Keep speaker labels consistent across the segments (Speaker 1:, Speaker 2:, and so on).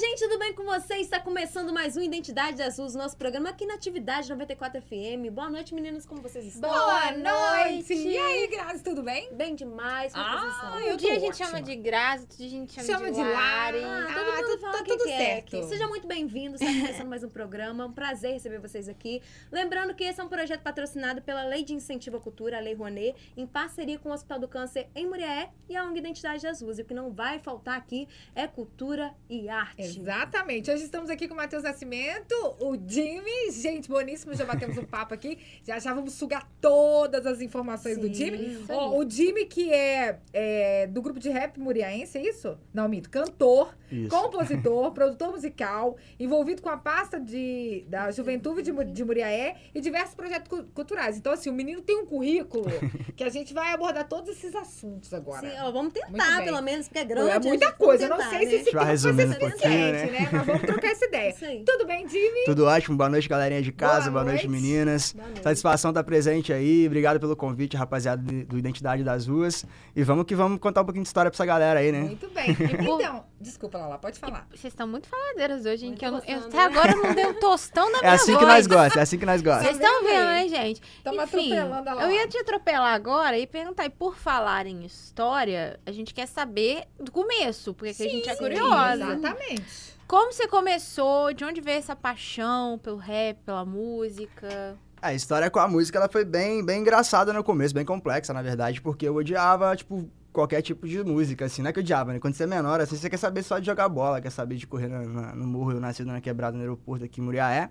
Speaker 1: gente, tudo bem com vocês? Está começando mais um Identidade Azul, nosso programa aqui na Atividade 94 FM. Boa noite, meninas, como vocês estão?
Speaker 2: Boa noite! E aí, Grazi, tudo bem?
Speaker 1: Bem demais, como
Speaker 2: Ah,
Speaker 1: vocês estão?
Speaker 3: Um dia a gente
Speaker 2: ótima.
Speaker 3: chama de Grazi, outro dia a gente chama,
Speaker 2: Chama de
Speaker 3: de
Speaker 2: Lari.
Speaker 1: Ah,
Speaker 2: Ah,
Speaker 1: todo mundo
Speaker 2: tu-
Speaker 1: fala
Speaker 2: tá
Speaker 1: o que
Speaker 2: tudo
Speaker 1: é
Speaker 2: certo.
Speaker 1: aqui. Seja muito bem-vindo, está começando mais um programa. Um prazer receber vocês aqui. Lembrando que esse é um projeto patrocinado pela Lei de Incentivo à Cultura, a Lei Rouanet, em parceria com o Hospital do Câncer em Muriaé e a ONG Identidade Azul. E o que não vai faltar aqui é cultura e arte.
Speaker 2: Exatamente. Hoje estamos aqui com o Matheus Nascimento, o Jimmy, gente boníssimo, já batemos um papo aqui. Já já vamos sugar todas as informações do
Speaker 1: Sim,
Speaker 2: Jimmy.
Speaker 1: isso
Speaker 2: Ó, o Jimmy, que é, é, do grupo de rap muriaense, é isso? Não, mito. Cantor,
Speaker 4: Isso.
Speaker 2: compositor, produtor musical, envolvido com a pasta de, da Juventude de, de Muriaé e diversos projetos cu- culturais. Então, assim, o menino tem um currículo que a gente vai abordar todos esses assuntos agora.
Speaker 1: Sim, ó, vamos tentar, pelo menos, porque é grande.
Speaker 2: é muita coisa. Eu
Speaker 1: vamos
Speaker 2: não
Speaker 1: tentar,
Speaker 2: sei se
Speaker 1: né?
Speaker 2: esse
Speaker 4: gente vai
Speaker 2: tempo vai ser
Speaker 4: resumindo um pouquinho,
Speaker 2: suficiente, né? Mas vamos trocar essa ideia. Tudo bem, Jimmy?
Speaker 4: Tudo ótimo, boa noite, galerinha de casa,
Speaker 2: Boa
Speaker 4: boa, noite.
Speaker 2: noite.
Speaker 4: meninas.
Speaker 1: Boa noite.
Speaker 4: Satisfação estar presente aí, obrigado pelo convite, rapaziada do Identidade das Ruas. E vamos que vamos contar um pouquinho de história pra essa galera aí, né?
Speaker 2: Muito bem. Então, desculpa, Lala, pode falar.
Speaker 3: Vocês estão muito faladeiras hoje, hein?
Speaker 1: Muito
Speaker 3: Que eu, eu- até
Speaker 1: né?
Speaker 3: agora eu não dei um tostão da
Speaker 4: É
Speaker 3: minha
Speaker 4: assim que
Speaker 3: voz.
Speaker 4: nós gostamos, é assim que nós
Speaker 3: Vocês
Speaker 4: gostamos.
Speaker 3: estão
Speaker 2: Também.
Speaker 3: vendo, né, gente?
Speaker 2: Estamos atropelando a Lala.
Speaker 3: eu ia te atropelar agora e perguntar, e por falar em história, a gente quer saber do começo, porque que a gente é
Speaker 2: Sim,
Speaker 3: curiosa.
Speaker 2: Exatamente.
Speaker 3: Como você começou? De onde veio essa paixão pelo rap, pela música?
Speaker 4: A história com a música ela foi bem, bem engraçada no começo, bem complexa, na verdade, porque eu odiava, tipo, qualquer tipo de música, assim, não é que eu odiava, né? Quando você é menor, assim, você quer saber só de jogar bola, quer saber de correr na- na- no morro, eu nascido na quebrada no aeroporto aqui em Muriaé.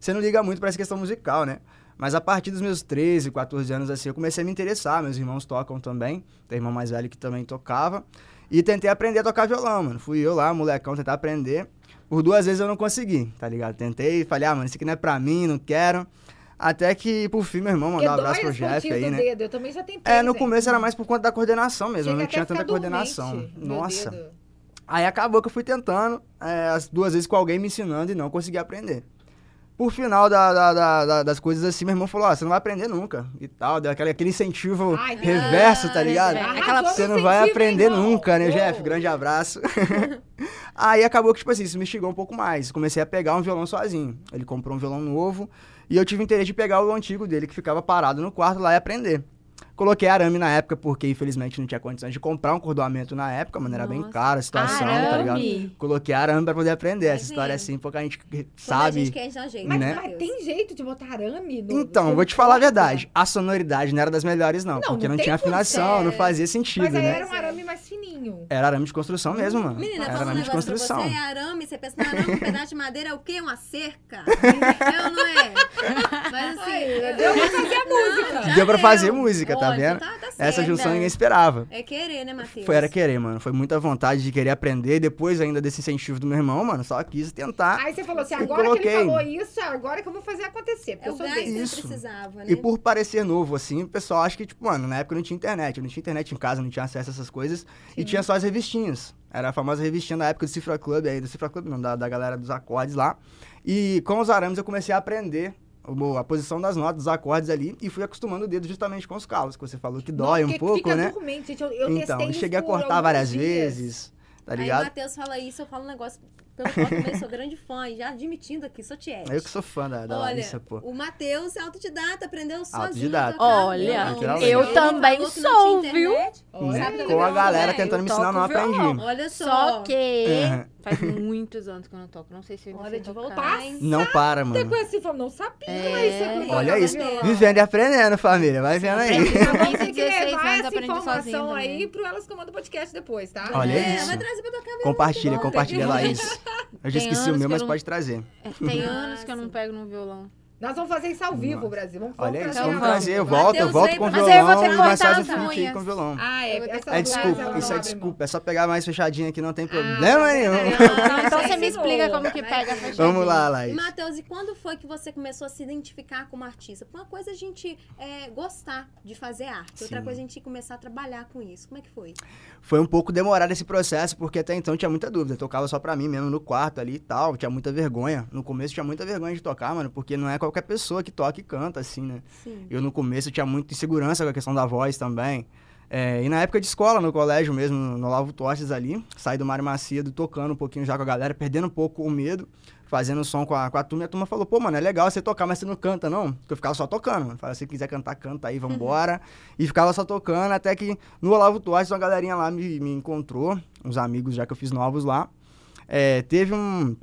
Speaker 4: Você não liga muito pra essa questão musical, né? Mas a partir dos meus 13, 14 anos, assim, eu comecei a me interessar. Meus irmãos tocam também. Tem irmão mais velho que também tocava. E tentei aprender a tocar violão, mano. Fui eu lá, molecão, tentar aprender. Por duas vezes eu não consegui, tá ligado? Tentei, falei, ah, mano, isso aqui não é pra mim, não quero. Até que, por fim, meu irmão mandou um abraço pro Jeff aí, né?
Speaker 2: dedo. Eu também já tentei,
Speaker 4: É, no começo era mais por conta da coordenação mesmo,
Speaker 2: Chega
Speaker 4: não tinha tanta coordenação.
Speaker 2: dormente,
Speaker 4: Nossa. Aí acabou que eu fui tentando, é, as duas vezes com alguém me ensinando e não consegui aprender. Por final da- da- da- da- das coisas assim, meu irmão falou, ó, você não vai aprender nunca e tal, deu aquele, aquele incentivo
Speaker 2: Ai,
Speaker 4: reverso, tá
Speaker 3: ah,
Speaker 4: ligado?
Speaker 3: é, aquela-
Speaker 4: Você não vai aprender
Speaker 2: irmão.
Speaker 4: nunca, né,
Speaker 2: Uou.
Speaker 4: Jeff? Grande abraço. Aí acabou que, tipo assim, isso me instigou um pouco mais. Comecei a pegar um violão sozinho. Ele comprou um violão novo e eu tive interesse de pegar o antigo dele, que ficava parado no quarto lá e aprender. Coloquei arame na época, porque infelizmente não tinha condições de comprar um cordoamento na época, mano, era bem cara a situação, tá ligado?
Speaker 3: Arame?
Speaker 4: Coloquei arame pra poder aprender. Essa
Speaker 1: Imagina.
Speaker 4: história assim, pouca gente
Speaker 1: Quando a
Speaker 4: sabe.
Speaker 1: gente quer, a gente dá um jeito.
Speaker 2: Mas,
Speaker 4: Né?
Speaker 2: mas tem jeito de botar arame no
Speaker 4: Então,
Speaker 2: no
Speaker 4: vou te falar a
Speaker 2: corpo?
Speaker 4: verdade. A sonoridade não era das melhores, não.
Speaker 2: Não,
Speaker 4: porque
Speaker 2: não
Speaker 4: não tinha afinação,
Speaker 2: como
Speaker 4: não fazia sentido,
Speaker 2: Mas aí
Speaker 4: né?
Speaker 2: era um arame mais fininho.
Speaker 4: Era arame de construção mesmo, mano.
Speaker 1: Menina,
Speaker 4: era
Speaker 1: fala um
Speaker 4: arame de
Speaker 1: negócio pra
Speaker 4: construção.
Speaker 1: você, é arame, você pensa, não, arame, um pedaço de madeira é o quê? Uma cerca? é ou não é? Mas assim...
Speaker 2: Aí, deu pra fazer a música.
Speaker 4: Deu pra fazer música, tá
Speaker 1: Olha,
Speaker 4: vendo?
Speaker 1: Tá, tá certo.
Speaker 4: Essa junção
Speaker 3: né?
Speaker 4: ninguém esperava.
Speaker 1: É querer, né, Matheus?
Speaker 4: Foi, era querer, mano. Foi muita vontade de querer aprender. Depois ainda desse incentivo do meu irmão, mano, só quis tentar.
Speaker 2: Aí você falou assim, agora que ele
Speaker 4: coloquei.
Speaker 2: falou isso, agora que eu vou fazer acontecer, porque
Speaker 1: É
Speaker 2: eu sou
Speaker 1: gás que
Speaker 4: Isso.
Speaker 1: precisava, né?
Speaker 4: E por parecer novo, assim, o pessoal acha que, tipo, mano, na época não tinha internet. Eu não tinha internet em casa, não tinha acesso a essas coisas. E tinha só as revistinhas. Era a famosa revistinha da época do Cifra Club, aí, do Cifra Club não, da, da galera dos acordes lá. E com os arames eu comecei a aprender a posição das notas, dos acordes ali, e fui acostumando o dedo justamente com os calos, que você falou que dói
Speaker 2: Não,
Speaker 4: um pouco, né?
Speaker 2: dormente, gente. Eu, eu
Speaker 4: Então, cheguei a cortar várias
Speaker 2: dias.
Speaker 4: vezes, tá
Speaker 1: Aí o
Speaker 4: ligado?
Speaker 1: Matheus fala isso, eu falo um negócio pelo qual eu também sou grande fã, e já admitindo aqui, sou tiete.
Speaker 4: Eu que sou fã da, da
Speaker 1: Olha,
Speaker 4: Larissa, pô.
Speaker 1: o Matheus é autodidata, aprendeu sozinho.
Speaker 4: Autodidata.
Speaker 1: tocar
Speaker 3: Olha,
Speaker 1: violão.
Speaker 4: literalmente.
Speaker 3: eu
Speaker 1: Ele
Speaker 3: também
Speaker 1: não
Speaker 3: sou, viu?
Speaker 2: Olha,
Speaker 4: Com a galera
Speaker 1: né?
Speaker 4: tentando me ensinar, não aprendi.
Speaker 1: Olha só.
Speaker 3: Só que
Speaker 4: Uhum.
Speaker 3: faz muitos anos que eu não toco. Não sei se eu ainda
Speaker 1: Hora
Speaker 3: sei
Speaker 1: de
Speaker 3: tocar.
Speaker 1: voltar?
Speaker 4: Não para, mano.
Speaker 2: Depois assim, falou, não sabia
Speaker 3: É.
Speaker 2: como é isso. aqui.
Speaker 4: Olha
Speaker 1: Olha,
Speaker 4: isso. Vivendo e aprendendo, família. Vai vendo aí.
Speaker 2: Vamos
Speaker 3: 15,
Speaker 2: ter que
Speaker 3: 16
Speaker 2: levar essa informação aí pro Elas Comandam Podcast depois, tá?
Speaker 4: Olha
Speaker 1: é,
Speaker 4: isso.
Speaker 1: vai trazer pra tocar violão.
Speaker 4: Compartilha, compartilha, Laís. Eu já esqueci o meu, mas
Speaker 3: eu não-
Speaker 4: pode trazer.
Speaker 3: É, Tem anos que eu não pego no violão.
Speaker 2: Nós vamos fazer isso ao vivo,
Speaker 4: Nossa.
Speaker 2: Brasil. Vamos,
Speaker 4: Olha
Speaker 2: vamos
Speaker 4: isso,
Speaker 2: trazer
Speaker 4: vamos
Speaker 3: vamos.
Speaker 4: trazer. Volto, eu volto com
Speaker 1: pra-
Speaker 3: Mas aí eu vou
Speaker 4: violão
Speaker 3: ter que
Speaker 4: e mais
Speaker 3: cortar
Speaker 4: o
Speaker 3: as unhas.
Speaker 4: com violão.
Speaker 2: Ah, é, essa
Speaker 4: É
Speaker 3: Não,
Speaker 4: desculpa,
Speaker 3: não,
Speaker 4: isso é desculpa. É só pegar mais fechadinho aqui, não tem
Speaker 2: Ah,
Speaker 4: problema
Speaker 2: tá
Speaker 4: nenhum.
Speaker 2: bom.
Speaker 3: Então, então você me explica como que pega a fechadinha.
Speaker 4: Vamos lá,
Speaker 1: E,
Speaker 4: Laís.
Speaker 1: Matheus, e quando foi que você começou a se identificar como artista? Uma coisa é a gente é, gostar de fazer arte, outra
Speaker 4: Sim.
Speaker 1: coisa é a gente começar a trabalhar com isso. Como é que foi?
Speaker 4: Foi um pouco demorado esse processo, porque até então tinha muita dúvida. Eu tocava só pra mim mesmo no quarto ali e tal. Tinha muita vergonha. No começo tinha muita vergonha de tocar, mano, porque não é qualquer pessoa que toca e canta, assim, né?
Speaker 1: Sim.
Speaker 4: Eu no começo tinha muita insegurança com a questão da voz também. É, e na época de escola, no colégio mesmo, no Olavo Tostes ali, saí do Mário Macedo tocando um pouquinho já com a galera, perdendo um pouco o medo, fazendo som com a, com a turma. E a turma falou, pô, mano, é legal você tocar, mas você não canta, não? Porque eu ficava só tocando, mano. Falei, se quiser cantar, canta aí, vambora. e ficava só tocando, até que no Olavo Tostes uma galerinha lá me, me encontrou, uns amigos já que eu fiz novos lá. É, teve um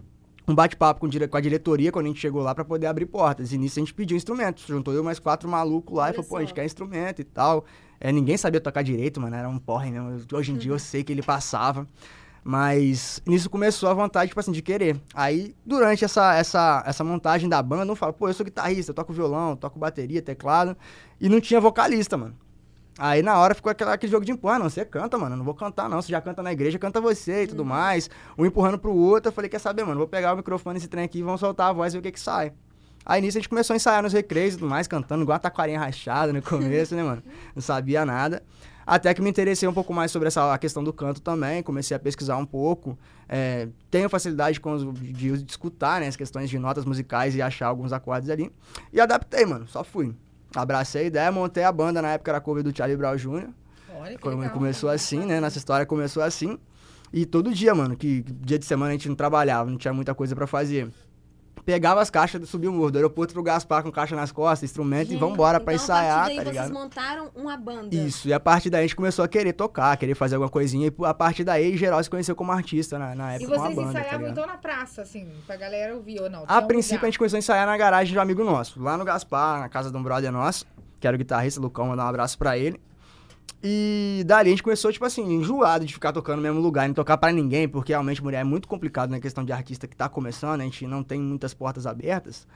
Speaker 4: um bate-papo com, com a diretoria quando a gente chegou lá pra poder abrir portas. E nisso a gente pediu instrumentos. Juntou eu mais quatro malucos lá
Speaker 1: Olha
Speaker 4: e falou, pô, a gente
Speaker 1: só.
Speaker 4: quer instrumento e tal. É, ninguém sabia tocar direito, mano. Era um porre mesmo. Hoje em dia eu sei que ele passava. Mas nisso começou a vontade, tipo assim, de querer. Aí, durante essa, essa, essa montagem da banda, eu falo, pô, eu sou guitarrista, eu toco violão, toco bateria, teclado. E não tinha vocalista, mano. Aí na hora ficou aquela- aquele jogo de empurrar, não, você canta, mano, não vou cantar não, você já canta na igreja, canta você e tudo mais. Um empurrando pro outro, eu falei, quer saber, mano, vou pegar o microfone esse trem aqui, vamos soltar a voz e ver o que que sai. Aí nisso a gente começou a ensaiar nos recreios e tudo mais, cantando igual a taquarinha rachada no começo, né, mano? Não sabia nada. Até que me interessei um pouco mais sobre essa a questão do canto também, comecei a pesquisar um pouco. É, tenho facilidade com os, de, de escutar, né, as questões de notas musicais e achar alguns acordes ali. E adaptei, mano, só fui. Abracei a ideia, montei a banda, na época era cover do Charlie Brown Jr.
Speaker 2: Olha que legal.
Speaker 4: Começou assim, né? Nossa história começou assim. E todo dia, mano, que que dia de semana a gente não trabalhava, não tinha muita coisa pra fazer. Pegava as caixas, subia o morro do aeroporto pro Gaspar com caixa nas costas, instrumento e vambora pra
Speaker 1: então,
Speaker 4: ensaiar,
Speaker 1: a partir
Speaker 4: tá
Speaker 1: daí vocês
Speaker 4: ligado?
Speaker 1: montaram uma banda.
Speaker 4: Isso, e a partir daí a gente começou a querer tocar, querer fazer alguma coisinha. E a partir daí, geral se conheceu como artista na, na
Speaker 2: E
Speaker 4: época com a
Speaker 2: vocês
Speaker 4: banda, tá
Speaker 2: ensaiavam
Speaker 4: ligado?
Speaker 2: então na praça, assim, pra galera ouvir ou não?
Speaker 4: A
Speaker 2: um
Speaker 4: princípio,
Speaker 2: lugar?
Speaker 4: a gente começou a ensaiar na garagem de um amigo nosso, lá no Gaspar, na casa de um brother nosso, que era o guitarrista Lucão, mandar um abraço pra ele. E dali a gente começou, tipo assim, enjoado de ficar tocando no mesmo lugar, não tocar pra ninguém, porque realmente mulher é muito complicado na questão de artista que tá começando, a gente não tem muitas portas abertas.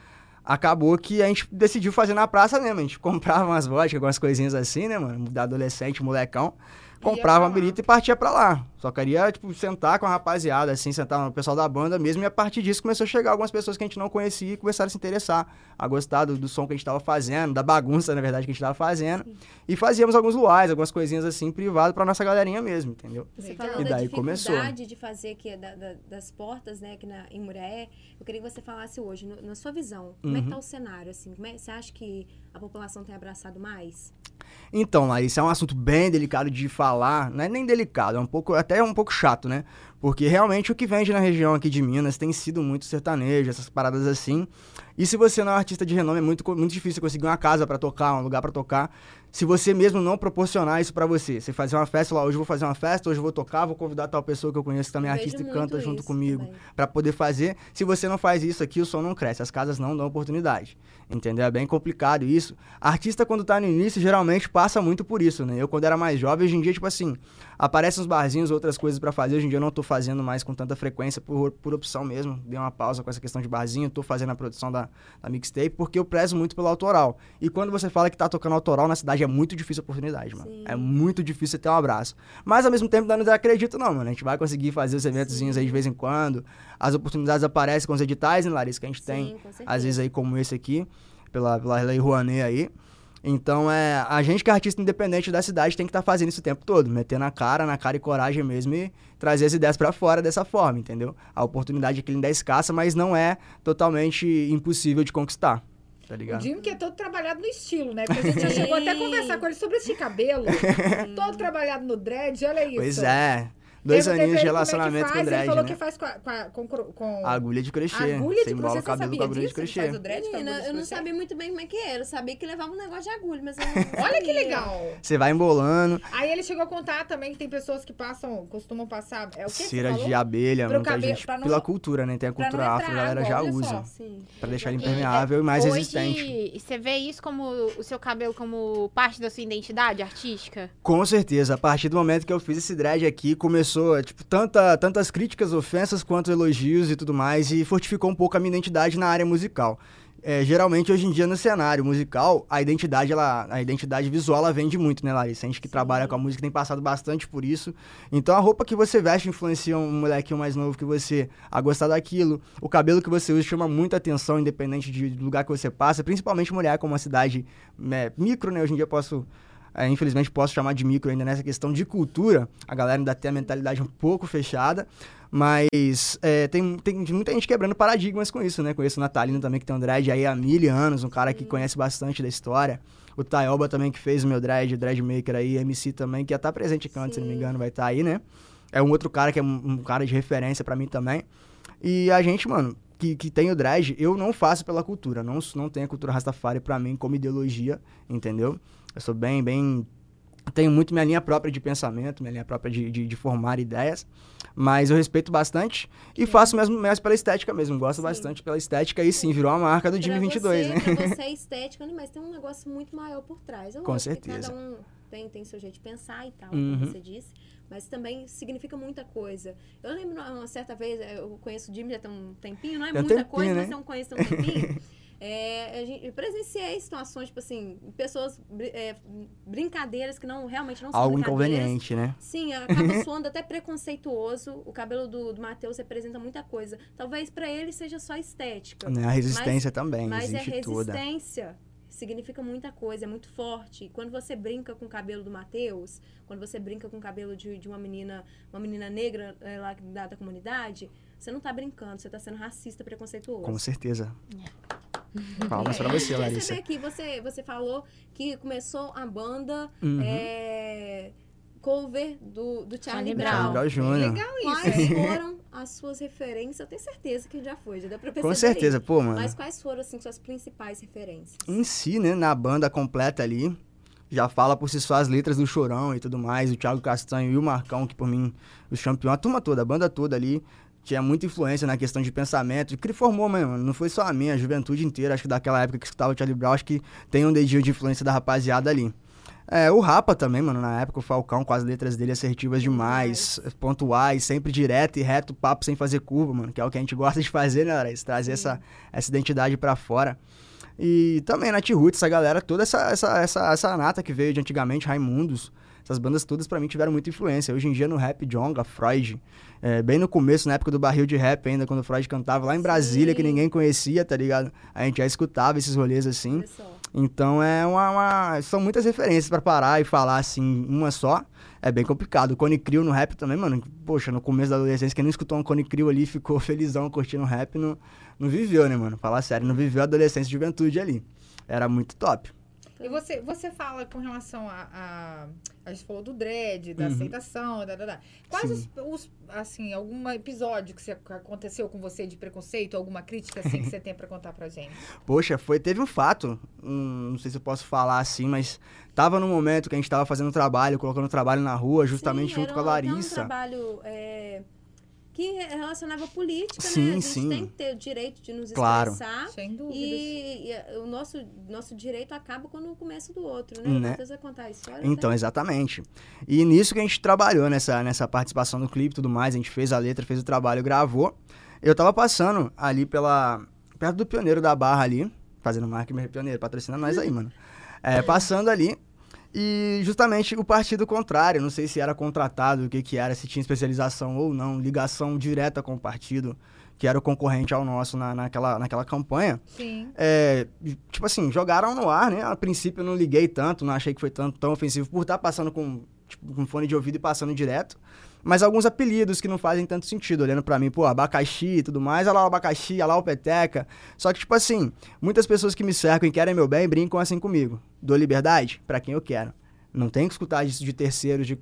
Speaker 4: Acabou que a gente decidiu fazer na praça mesmo, a gente comprava umas vodkas, algumas coisinhas assim, né, mano, da adolescente, molecão. Comprava
Speaker 2: pra
Speaker 4: uma birita e partia pra lá. Só queria, tipo, sentar com a rapaziada, assim, sentar com o pessoal da banda mesmo. E a partir disso começou a chegar algumas pessoas que a gente não conhecia e começaram a se interessar, a gostar do, do som que a gente tava fazendo, da bagunça, na verdade, que a gente tava fazendo. E fazíamos alguns luais, algumas coisinhas assim, privado pra nossa galerinha mesmo, entendeu?
Speaker 1: Você falou
Speaker 4: E
Speaker 1: da
Speaker 4: daí
Speaker 1: dificuldade
Speaker 4: começou.
Speaker 1: de fazer aqui da- da- das portas, né, aqui na, em Muriaé. Eu queria que você falasse hoje, no- na sua visão, como é que
Speaker 4: Uhum.
Speaker 1: tá o cenário, assim? Como é- você acha que a população tem abraçado mais?
Speaker 4: Então, Larissa, é um assunto bem delicado de falar. Não é nem delicado, é um pouco, até um pouco chato, né? Porque realmente o que vende na região aqui de Minas tem sido muito sertanejo, essas paradas assim. E se você não é um artista de renome, é muito, muito difícil conseguir uma casa pra tocar, um lugar pra tocar. Se você mesmo não proporcionar isso pra você. Você fazer uma festa lá, hoje eu vou fazer uma festa, hoje eu vou tocar, vou convidar tal pessoa que eu conheço que também é artista e canta junto comigo pra poder fazer. Se você não faz isso aqui, o som não cresce, as casas não dão oportunidade. Entendeu? É bem complicado isso. Artista, quando tá no início, geralmente passa muito por isso, né? Eu, quando era mais jovem, hoje em dia, tipo assim, aparecem uns barzinhos, outras coisas pra fazer. Hoje em dia eu não tô fazendo mais com tanta frequência por, por opção mesmo. Dei uma pausa com essa questão de barzinho, tô fazendo a produção da, da mixtape, porque eu prezo muito pelo autoral. E quando você fala que tá tocando autoral na cidade, é muito difícil a oportunidade, mano.
Speaker 1: Sim.
Speaker 4: É muito difícil você ter um abraço. Mas ao mesmo tempo, não desacredito, não, mano. A gente vai conseguir fazer os eventozinhos aí de vez em quando. As oportunidades aparecem com os editais, né, Larissa, que a gente tem
Speaker 1: Sim, certeza.
Speaker 4: às vezes aí como esse aqui, pela, pela Lei Rouanet aí. Então, é, a gente que é artista independente da cidade tem que estar fazendo isso o tempo todo, metendo a cara, na cara e coragem mesmo e trazer as ideias pra fora dessa forma, entendeu? A oportunidade aqui ainda é escassa, mas não é totalmente impossível de conquistar, tá
Speaker 2: O
Speaker 4: ligado?
Speaker 2: Dinho que é todo trabalhado no estilo, né? Porque a gente já chegou até a conversar com ele sobre esse cabelo. todo trabalhado no dread, olha isso.
Speaker 4: Pois é, dois
Speaker 2: Perguntei
Speaker 4: aninhos de
Speaker 2: é
Speaker 4: relacionamento
Speaker 2: faz,
Speaker 4: com dread,
Speaker 2: Ele falou
Speaker 4: né?
Speaker 2: que faz com, a- com, com,
Speaker 4: Agulha de crochê,
Speaker 2: agulha
Speaker 4: você
Speaker 2: de
Speaker 4: embola
Speaker 2: crochê.
Speaker 4: o
Speaker 2: Você
Speaker 4: cabelo
Speaker 2: sabia
Speaker 4: com agulha de
Speaker 2: disso? Ele
Speaker 4: crochê.
Speaker 2: faz o dread com
Speaker 1: Menina,
Speaker 2: agulha de
Speaker 1: eu não sabia muito bem como é que era. Eu sabia que levava um negócio de agulha, mas
Speaker 2: Olha que legal.
Speaker 4: Você vai embolando,
Speaker 2: Aí ele chegou a contar também que tem pessoas que passam, costumam passar. É o que
Speaker 4: cera de abelha,
Speaker 2: Pro
Speaker 4: muita
Speaker 2: cabelo-
Speaker 4: gente,
Speaker 2: não-
Speaker 4: pela cultura, né? Tem a cultura afro, a galera já usa. Pra deixar ele
Speaker 3: E,
Speaker 4: impermeável e mais resistente.
Speaker 3: Você vê isso como o seu cabelo como parte da sua identidade artística?
Speaker 4: Com certeza, a partir do momento que eu fiz esse dread aqui, começou, tipo, tanta, tantas críticas, ofensas, quanto elogios e tudo mais, e fortificou um pouco a minha identidade na área musical. É, geralmente, hoje em dia, no cenário musical, a identidade, ela, a identidade visual, ela vende muito, né, Larissa? A gente que trabalha com a música tem passado bastante por isso. Então, a roupa que você veste influencia um molequinho mais novo que você a gostar daquilo. O cabelo que você usa chama muita atenção, independente de- do lugar que você passa, principalmente mulher, como uma cidade né, micro, né? Hoje em dia eu posso é, infelizmente posso chamar de micro ainda nessa questão de cultura. A galera ainda tem a mentalidade um pouco fechada. Mas é, tem, tem muita gente quebrando paradigmas com isso, né? Conheço o Natalino também, que tem um dread aí há mil anos, um cara que conhece bastante da história. O Tayoba também, que fez o meu dread, o dread maker aí, MC também, que ia estar presente canto, se não me engano, vai estar aí, né? É um outro cara que é um, um cara de referência pra mim também. E a gente, mano, que, que tem o dread, eu não faço pela cultura. Não, não tem a cultura Rastafari pra mim como ideologia, entendeu? Eu sou bem, bem. Tenho muito minha linha própria de pensamento, minha linha própria de, de, de formar ideias. Mas eu respeito bastante e faço mesmo, mesmo pela estética mesmo. Gosto
Speaker 1: Sim.
Speaker 4: bastante pela estética e sim, virou a marca do Time 22,
Speaker 1: você,
Speaker 4: né?
Speaker 1: Pra você é estética, né? mas tem um negócio muito maior por trás. É
Speaker 4: Com certeza.
Speaker 1: Cada um tem, tem seu jeito de pensar e tal,
Speaker 4: Uhum.
Speaker 1: como você disse. Mas também significa muita coisa. Eu lembro uma certa vez, eu conheço o Jimmy já tem um tempinho, não é muita
Speaker 4: tempinho,
Speaker 1: coisa,
Speaker 4: né?
Speaker 1: mas eu conheço tem um tempinho. É, a gente, eu presenciei situações, tipo assim, pessoas, é, brincadeiras que não realmente não são
Speaker 4: Algo inconveniente, né?
Speaker 1: Sim, acaba soando até preconceituoso. O cabelo do, do Matheus representa muita coisa. Talvez pra ele seja só estética.
Speaker 4: Né, A resistência também
Speaker 1: Mas é
Speaker 4: existe toda.
Speaker 1: resistência. Significa muita coisa, é muito forte. E quando você brinca com o cabelo do Matheus, quando você brinca com o cabelo de, de uma menina, uma menina negra eh, lá da, da comunidade, você não tá brincando, você tá sendo racista, preconceituoso.
Speaker 4: Com certeza. Palmas pra você,
Speaker 1: Você
Speaker 4: Larissa.
Speaker 1: vê aqui, você, você falou que começou a banda
Speaker 4: Uhum.
Speaker 1: é, cover do, do Charlie
Speaker 3: Charlie
Speaker 1: Brown.
Speaker 3: Brown.
Speaker 2: Legal isso,
Speaker 1: Quais foram as suas referências? Eu tenho certeza que já foi, já deu pra perceber.
Speaker 4: Com certeza, pô, mano.
Speaker 1: Mas quais foram, assim, suas principais referências?
Speaker 4: Em si, né, na banda completa ali, já fala por si só as letras do Chorão e tudo mais, o Thiago Castanho e o Marcão, que por mim, os campeões, a turma toda, a banda toda ali, tinha muita influência na questão de pensamento, que ele formou, mano, não foi só a minha, a juventude inteira, acho que daquela época que escutava o Charlie Brown, acho que tem um dedinho de influência da rapaziada ali. É, o Rapa também, mano, na época, o Falcão, com as letras dele assertivas demais, pontuais, sempre direto e reto, papo sem fazer curva, mano, que é o que a gente gosta de fazer, né, Larissa? Trazer essa, essa identidade pra fora. E também Nat Roots, essa galera, toda essa, essa, essa, essa nata que veio de antigamente, Raimundos, essas bandas todas pra mim tiveram muita influência. Hoje em dia no rap, Jonga, Freud, é, bem no começo, na época do barril de rap ainda, quando o Freud cantava lá em Brasília, que
Speaker 1: Sim.
Speaker 4: ninguém conhecia, tá ligado? A gente já escutava esses rolês assim. Então é uma, uma- são muitas referências pra parar e falar assim uma só. É bem complicado. O Cone Crew no rap também, mano. Poxa, no começo da adolescência, quem não escutou um Cone Crew ali ficou felizão curtindo rap, não, não viveu, né, mano? Falar sério, não viveu a adolescência e juventude ali. Era muito top.
Speaker 2: E você, você fala com relação a, a. A gente falou do dread, da
Speaker 4: Uhum.
Speaker 2: aceitação, da, da, da. Quais os, os, assim, algum episódio que, você, que aconteceu com você de preconceito, alguma crítica assim que você tem pra contar pra gente?
Speaker 4: Poxa, foi, teve um fato, hum, não sei se eu posso falar assim, mas tava no momento que a gente tava fazendo trabalho, colocando trabalho na rua, justamente
Speaker 1: Sim,
Speaker 4: junto com a
Speaker 1: um- era um
Speaker 4: Larissa.
Speaker 1: trabalho é, que relacionava a política,
Speaker 4: Sim,
Speaker 1: né? A gente
Speaker 4: sim.
Speaker 1: tem que ter o direito de nos
Speaker 4: Claro.
Speaker 1: expressar.
Speaker 2: Sem dúvidas.
Speaker 1: E, e, eh, o nosso, nosso direito acaba quando começa do outro, né?
Speaker 4: Né?
Speaker 1: Matheus vai contar a história.
Speaker 4: Então,
Speaker 1: né?
Speaker 4: exatamente. E nisso que a gente trabalhou, nessa, nessa participação do clipe e tudo mais, a gente fez a letra, fez o trabalho, gravou. Eu tava passando ali pela. perto do pioneiro da barra ali, fazendo marketing pioneiro, patrocina nós aí, mano. É, passando ali. E justamente o partido contrário, não sei se era contratado, o que que era, se tinha especialização ou não, ligação direta com o partido, que era o concorrente ao nosso na, naquela, naquela campanha.
Speaker 2: Sim.
Speaker 4: É, tipo assim, jogaram no ar, né? A princípio eu não liguei tanto, não achei que foi tanto, tão ofensivo por estar passando com, tipo, com fone de ouvido e passando direto. Mas alguns apelidos que não fazem tanto sentido, olhando pra mim, pô, abacaxi e tudo mais, olha lá o abacaxi, olha lá o peteca. Só que, tipo assim, muitas pessoas que me cercam e querem meu bem brincam assim comigo. Dou liberdade pra quem eu quero. Não tenho que escutar isso de terceiros, de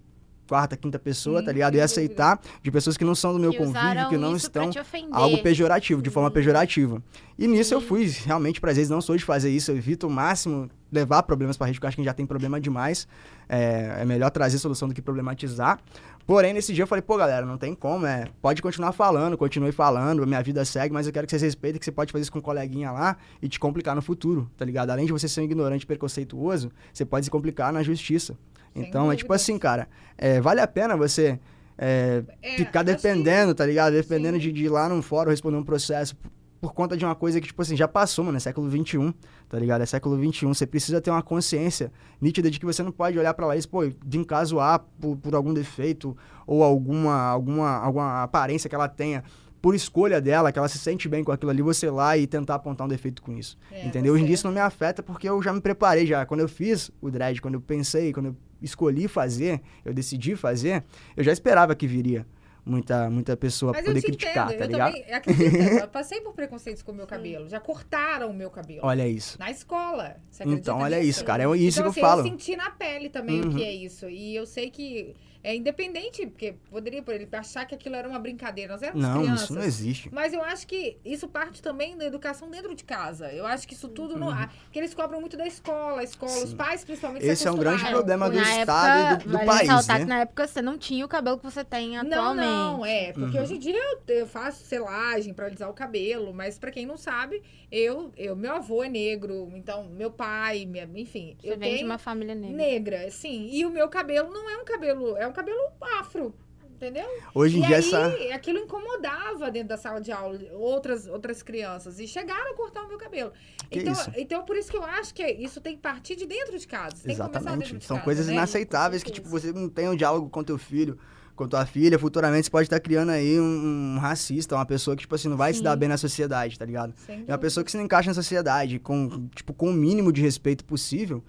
Speaker 4: quarta, quinta pessoa,
Speaker 2: Sim,
Speaker 4: tá ligado? E aceitar de pessoas que não são do meu
Speaker 3: que
Speaker 4: convívio, que não estão algo pejorativo, de forma pejorativa. E nisso eu fui realmente pra vezes não sou de fazer isso, eu evito o máximo levar problemas pra rede, porque eu acho que a gente já tem problema demais. É, é melhor trazer solução do que problematizar. Porém, nesse dia eu falei, pô, galera, não tem como, é, pode continuar falando, continue falando, minha vida segue, mas eu quero que vocês respeitem que você pode fazer isso com um coleguinha lá e te complicar no futuro, tá ligado? Além de você ser um ignorante e preconceituoso, você pode se complicar na justiça.
Speaker 2: Sem
Speaker 4: Então, é tipo
Speaker 2: dúvidas.
Speaker 4: assim, cara, é, vale a pena você é,
Speaker 2: É,
Speaker 4: ficar
Speaker 2: que-
Speaker 4: dependendo, tá ligado? Dependendo de, de ir lá num fórum responder um processo por, conta de uma coisa que, tipo assim, já passou, mano, é século XXI, tá ligado? É século XXI, você precisa ter uma consciência nítida de que você não pode olhar pra lá e pô, vim caso A por, por algum defeito ou alguma, alguma, alguma aparência que ela tenha por escolha dela, que ela se sente bem com aquilo ali, você ir lá e tentar apontar um defeito com isso.
Speaker 2: É,
Speaker 4: Entendeu? Hoje em dia isso não me afeta porque eu já me preparei já. Quando eu fiz o dread, quando eu pensei, quando eu escolhi fazer, eu decidi fazer, eu já esperava que viria muita, muita pessoa
Speaker 2: Mas eu
Speaker 4: poder
Speaker 2: te
Speaker 4: criticar,
Speaker 2: entendo.
Speaker 4: tá
Speaker 2: eu
Speaker 4: ligado?
Speaker 2: também acredito. eu passei por preconceitos com o meu cabelo. Já cortaram o meu cabelo.
Speaker 4: Olha isso.
Speaker 2: Na escola. Você acredita
Speaker 4: Então, olha
Speaker 2: nisso?
Speaker 4: isso, cara. É isso
Speaker 2: então,
Speaker 4: que eu
Speaker 2: assim,
Speaker 4: falo.
Speaker 2: Eu senti na pele também o
Speaker 4: Uhum.
Speaker 2: que é isso. E eu sei que é independente, porque poderia por ele achar que aquilo era uma brincadeira. Nós éramos
Speaker 4: Não,
Speaker 2: crianças.
Speaker 4: isso não existe.
Speaker 2: Mas eu acho que isso parte também da educação dentro de casa. Eu acho que isso tudo não. ah, Porque eles cobram muito da escola, a escola, os
Speaker 4: Uhum. Sim.
Speaker 2: pais principalmente. se
Speaker 4: Esse é um grande problema do
Speaker 3: na
Speaker 4: Estado e
Speaker 3: época,
Speaker 4: do, do
Speaker 3: vale
Speaker 4: país, né?
Speaker 3: que na época você não tinha o cabelo que você tem
Speaker 2: Não,
Speaker 3: atualmente.
Speaker 2: não, é. Porque
Speaker 4: Uhum.
Speaker 2: hoje em dia eu, eu faço selagem pra alisar o cabelo, mas pra quem não sabe, eu, eu meu avô é negro, então meu pai, minha, enfim,
Speaker 3: Você
Speaker 2: eu
Speaker 3: vem de
Speaker 2: tenho
Speaker 3: uma família negra.
Speaker 2: negra, sim. E o meu cabelo não é um cabelo, é um cabelo afro. Entendeu?
Speaker 4: Hoje em
Speaker 2: e
Speaker 4: dia,
Speaker 2: aí,
Speaker 4: essa.
Speaker 2: aquilo incomodava dentro da sala de aula outras, outras crianças. E chegaram a cortar o meu cabelo.
Speaker 4: Que
Speaker 2: então,
Speaker 4: isso?
Speaker 2: então, por isso que eu acho que isso tem que partir de dentro de casa.
Speaker 4: Exatamente.
Speaker 2: de
Speaker 4: São
Speaker 2: casa,
Speaker 4: coisas
Speaker 2: né?
Speaker 4: inaceitáveis que, tipo, você não tem um diálogo com teu filho, com tua filha. Futuramente você pode estar criando aí um, um racista, uma pessoa que, tipo assim, não vai se dar
Speaker 3: Sim.
Speaker 4: bem na sociedade, tá ligado? É uma pessoa que se não encaixa na sociedade, com, tipo, com o mínimo de respeito possível.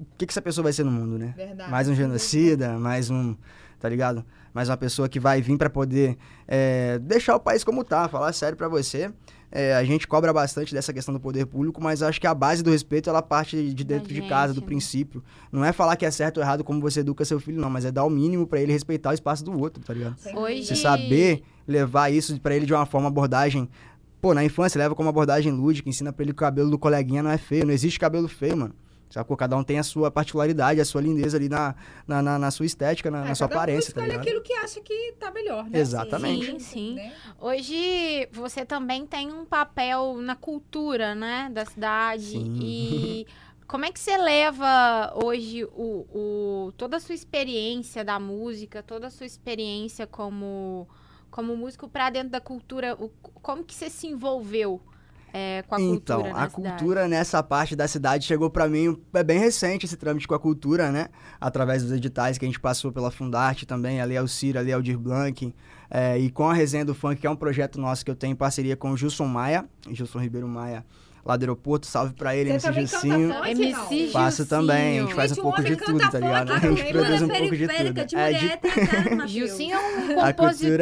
Speaker 4: O que, que essa pessoa vai ser no mundo, né?
Speaker 2: Verdade.
Speaker 4: mais um genocida, mais um, tá ligado? Mais uma pessoa que vai vir pra poder é, deixar o país como tá, falar sério pra você. É, a gente cobra bastante dessa questão do poder público, mas acho que a base do respeito, ela parte de dentro de
Speaker 3: gente,
Speaker 4: casa, do
Speaker 3: né?
Speaker 4: princípio. Não é falar que é certo ou errado como você educa seu filho, não, mas é dar o mínimo pra ele respeitar o espaço do outro, tá ligado?
Speaker 3: Hoje-.
Speaker 4: Você saber levar isso pra ele de uma forma abordagem. Pô, na infância leva como abordagem lúdica, ensina pra ele que o cabelo do coleguinha não é feio, não existe cabelo feio, mano. Sacou? Cada um tem a sua particularidade, a sua lindeza ali na, na, na, na sua estética, na,
Speaker 2: É,
Speaker 4: na sua
Speaker 2: cada um
Speaker 4: aparência, tá
Speaker 2: escolhe
Speaker 4: ligado?
Speaker 2: aquilo que acha que tá melhor, né?
Speaker 4: Exatamente.
Speaker 3: Sim, sim.
Speaker 2: Né?
Speaker 3: Hoje você também tem um papel na cultura, né, da cidade.
Speaker 4: Sim.
Speaker 3: E como é que você leva hoje o, o- toda a sua experiência da música, toda a sua experiência como, como músico pra dentro da cultura? O- como que você se envolveu é, com a
Speaker 4: então,
Speaker 3: cultura na
Speaker 4: a
Speaker 3: cidade?
Speaker 4: cultura nessa parte da cidade chegou pra mim, é bem recente esse trâmite com a cultura, né? Através dos editais que a gente passou pela Fundarte também, ali é o Ciro, ali é o Dir Blanc, é, e com a Resenha do Funk, que é um projeto nosso que eu tenho em parceria com o Gilson Maia, Gilson Ribeiro Maia, lá do aeroporto, salve pra ele,
Speaker 2: Você
Speaker 4: MC Gilcinho.
Speaker 3: MC?
Speaker 4: Faço também, a gente faz um pouco de tudo, tá ligado? A gente produz um pouco de tudo.
Speaker 1: de
Speaker 4: É,
Speaker 1: do Matheus.
Speaker 3: Gilcinho é um compositor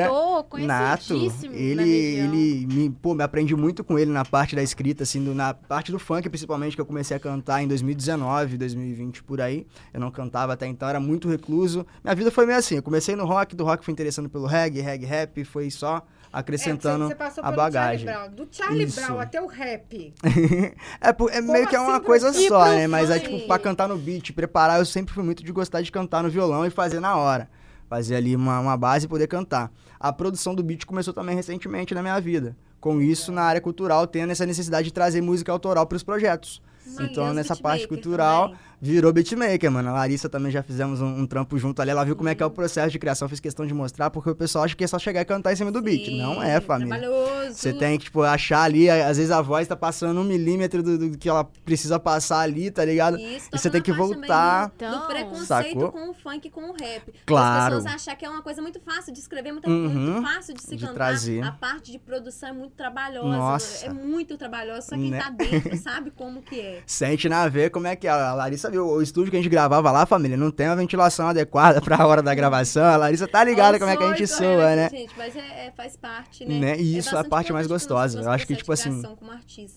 Speaker 4: Nato,
Speaker 3: conhecidíssimo na
Speaker 4: ele, ele me, pô, me aprendi muito com ele na parte da escrita, assim, do- na parte do funk, principalmente, que eu comecei a cantar em 2019, 2020, por aí. Eu não cantava até então, era muito recluso. Minha vida foi meio assim, eu comecei no rock, do rock fui interessando pelo reggae, reggae rap, foi só acrescentando
Speaker 2: é, você, você passou
Speaker 4: a bagagem.
Speaker 2: Charlie Brown. Do Charlie
Speaker 4: Isso.
Speaker 2: Brown até o rap.
Speaker 4: é, por- é meio que é
Speaker 2: assim,
Speaker 4: uma coisa
Speaker 2: professor?
Speaker 4: só, né? Mas é tipo, pra cantar no beat, preparar, eu sempre fui muito de gostar de cantar no violão e fazer na hora. Fazer ali uma, uma base e poder cantar. A produção do beat começou também recentemente na minha vida. Com isso, na área cultural, tendo essa necessidade de trazer música autoral para os projetos.
Speaker 1: Sim,
Speaker 4: então, nessa parte cultural,
Speaker 1: também.
Speaker 4: Virou beatmaker, mano. A Larissa também já fizemos um, um trampo junto ali. Ela viu como é que é o processo de criação. Fiz questão de mostrar, porque o pessoal acha que é só chegar e cantar em cima do beat.
Speaker 1: Sim,
Speaker 4: Não é, família.
Speaker 1: Trabalhoso.
Speaker 4: Você tem que, tipo, achar ali, a- às vezes a voz tá passando um milímetro do, do que ela precisa passar ali, tá ligado?
Speaker 1: Isso,
Speaker 4: E você tem que voltar.
Speaker 1: Do,
Speaker 3: Então,
Speaker 1: do preconceito
Speaker 4: sacou?
Speaker 1: com o funk e com o rap.
Speaker 4: Claro.
Speaker 1: As pessoas acham que é uma coisa muito fácil de escrever, muito,
Speaker 4: Uhum.
Speaker 1: muito fácil de se
Speaker 4: De
Speaker 1: cantar.
Speaker 4: trazer.
Speaker 1: A parte de produção é muito trabalhosa.
Speaker 4: Nossa.
Speaker 1: É muito trabalhosa. Só quem
Speaker 4: Né?
Speaker 1: tá dentro sabe como que é.
Speaker 4: Sente na ver como é que é. A Larissa viu o estúdio que a gente gravava lá, família, não tem uma ventilação adequada pra hora da gravação. A Larissa tá ligada
Speaker 1: Olha
Speaker 4: como é que a gente
Speaker 1: é,
Speaker 4: soa, né?
Speaker 1: Gente, mas é, é- faz parte, né?
Speaker 4: Né? E
Speaker 1: É
Speaker 4: isso é a parte mais gostosa. Eu acho que, tipo assim,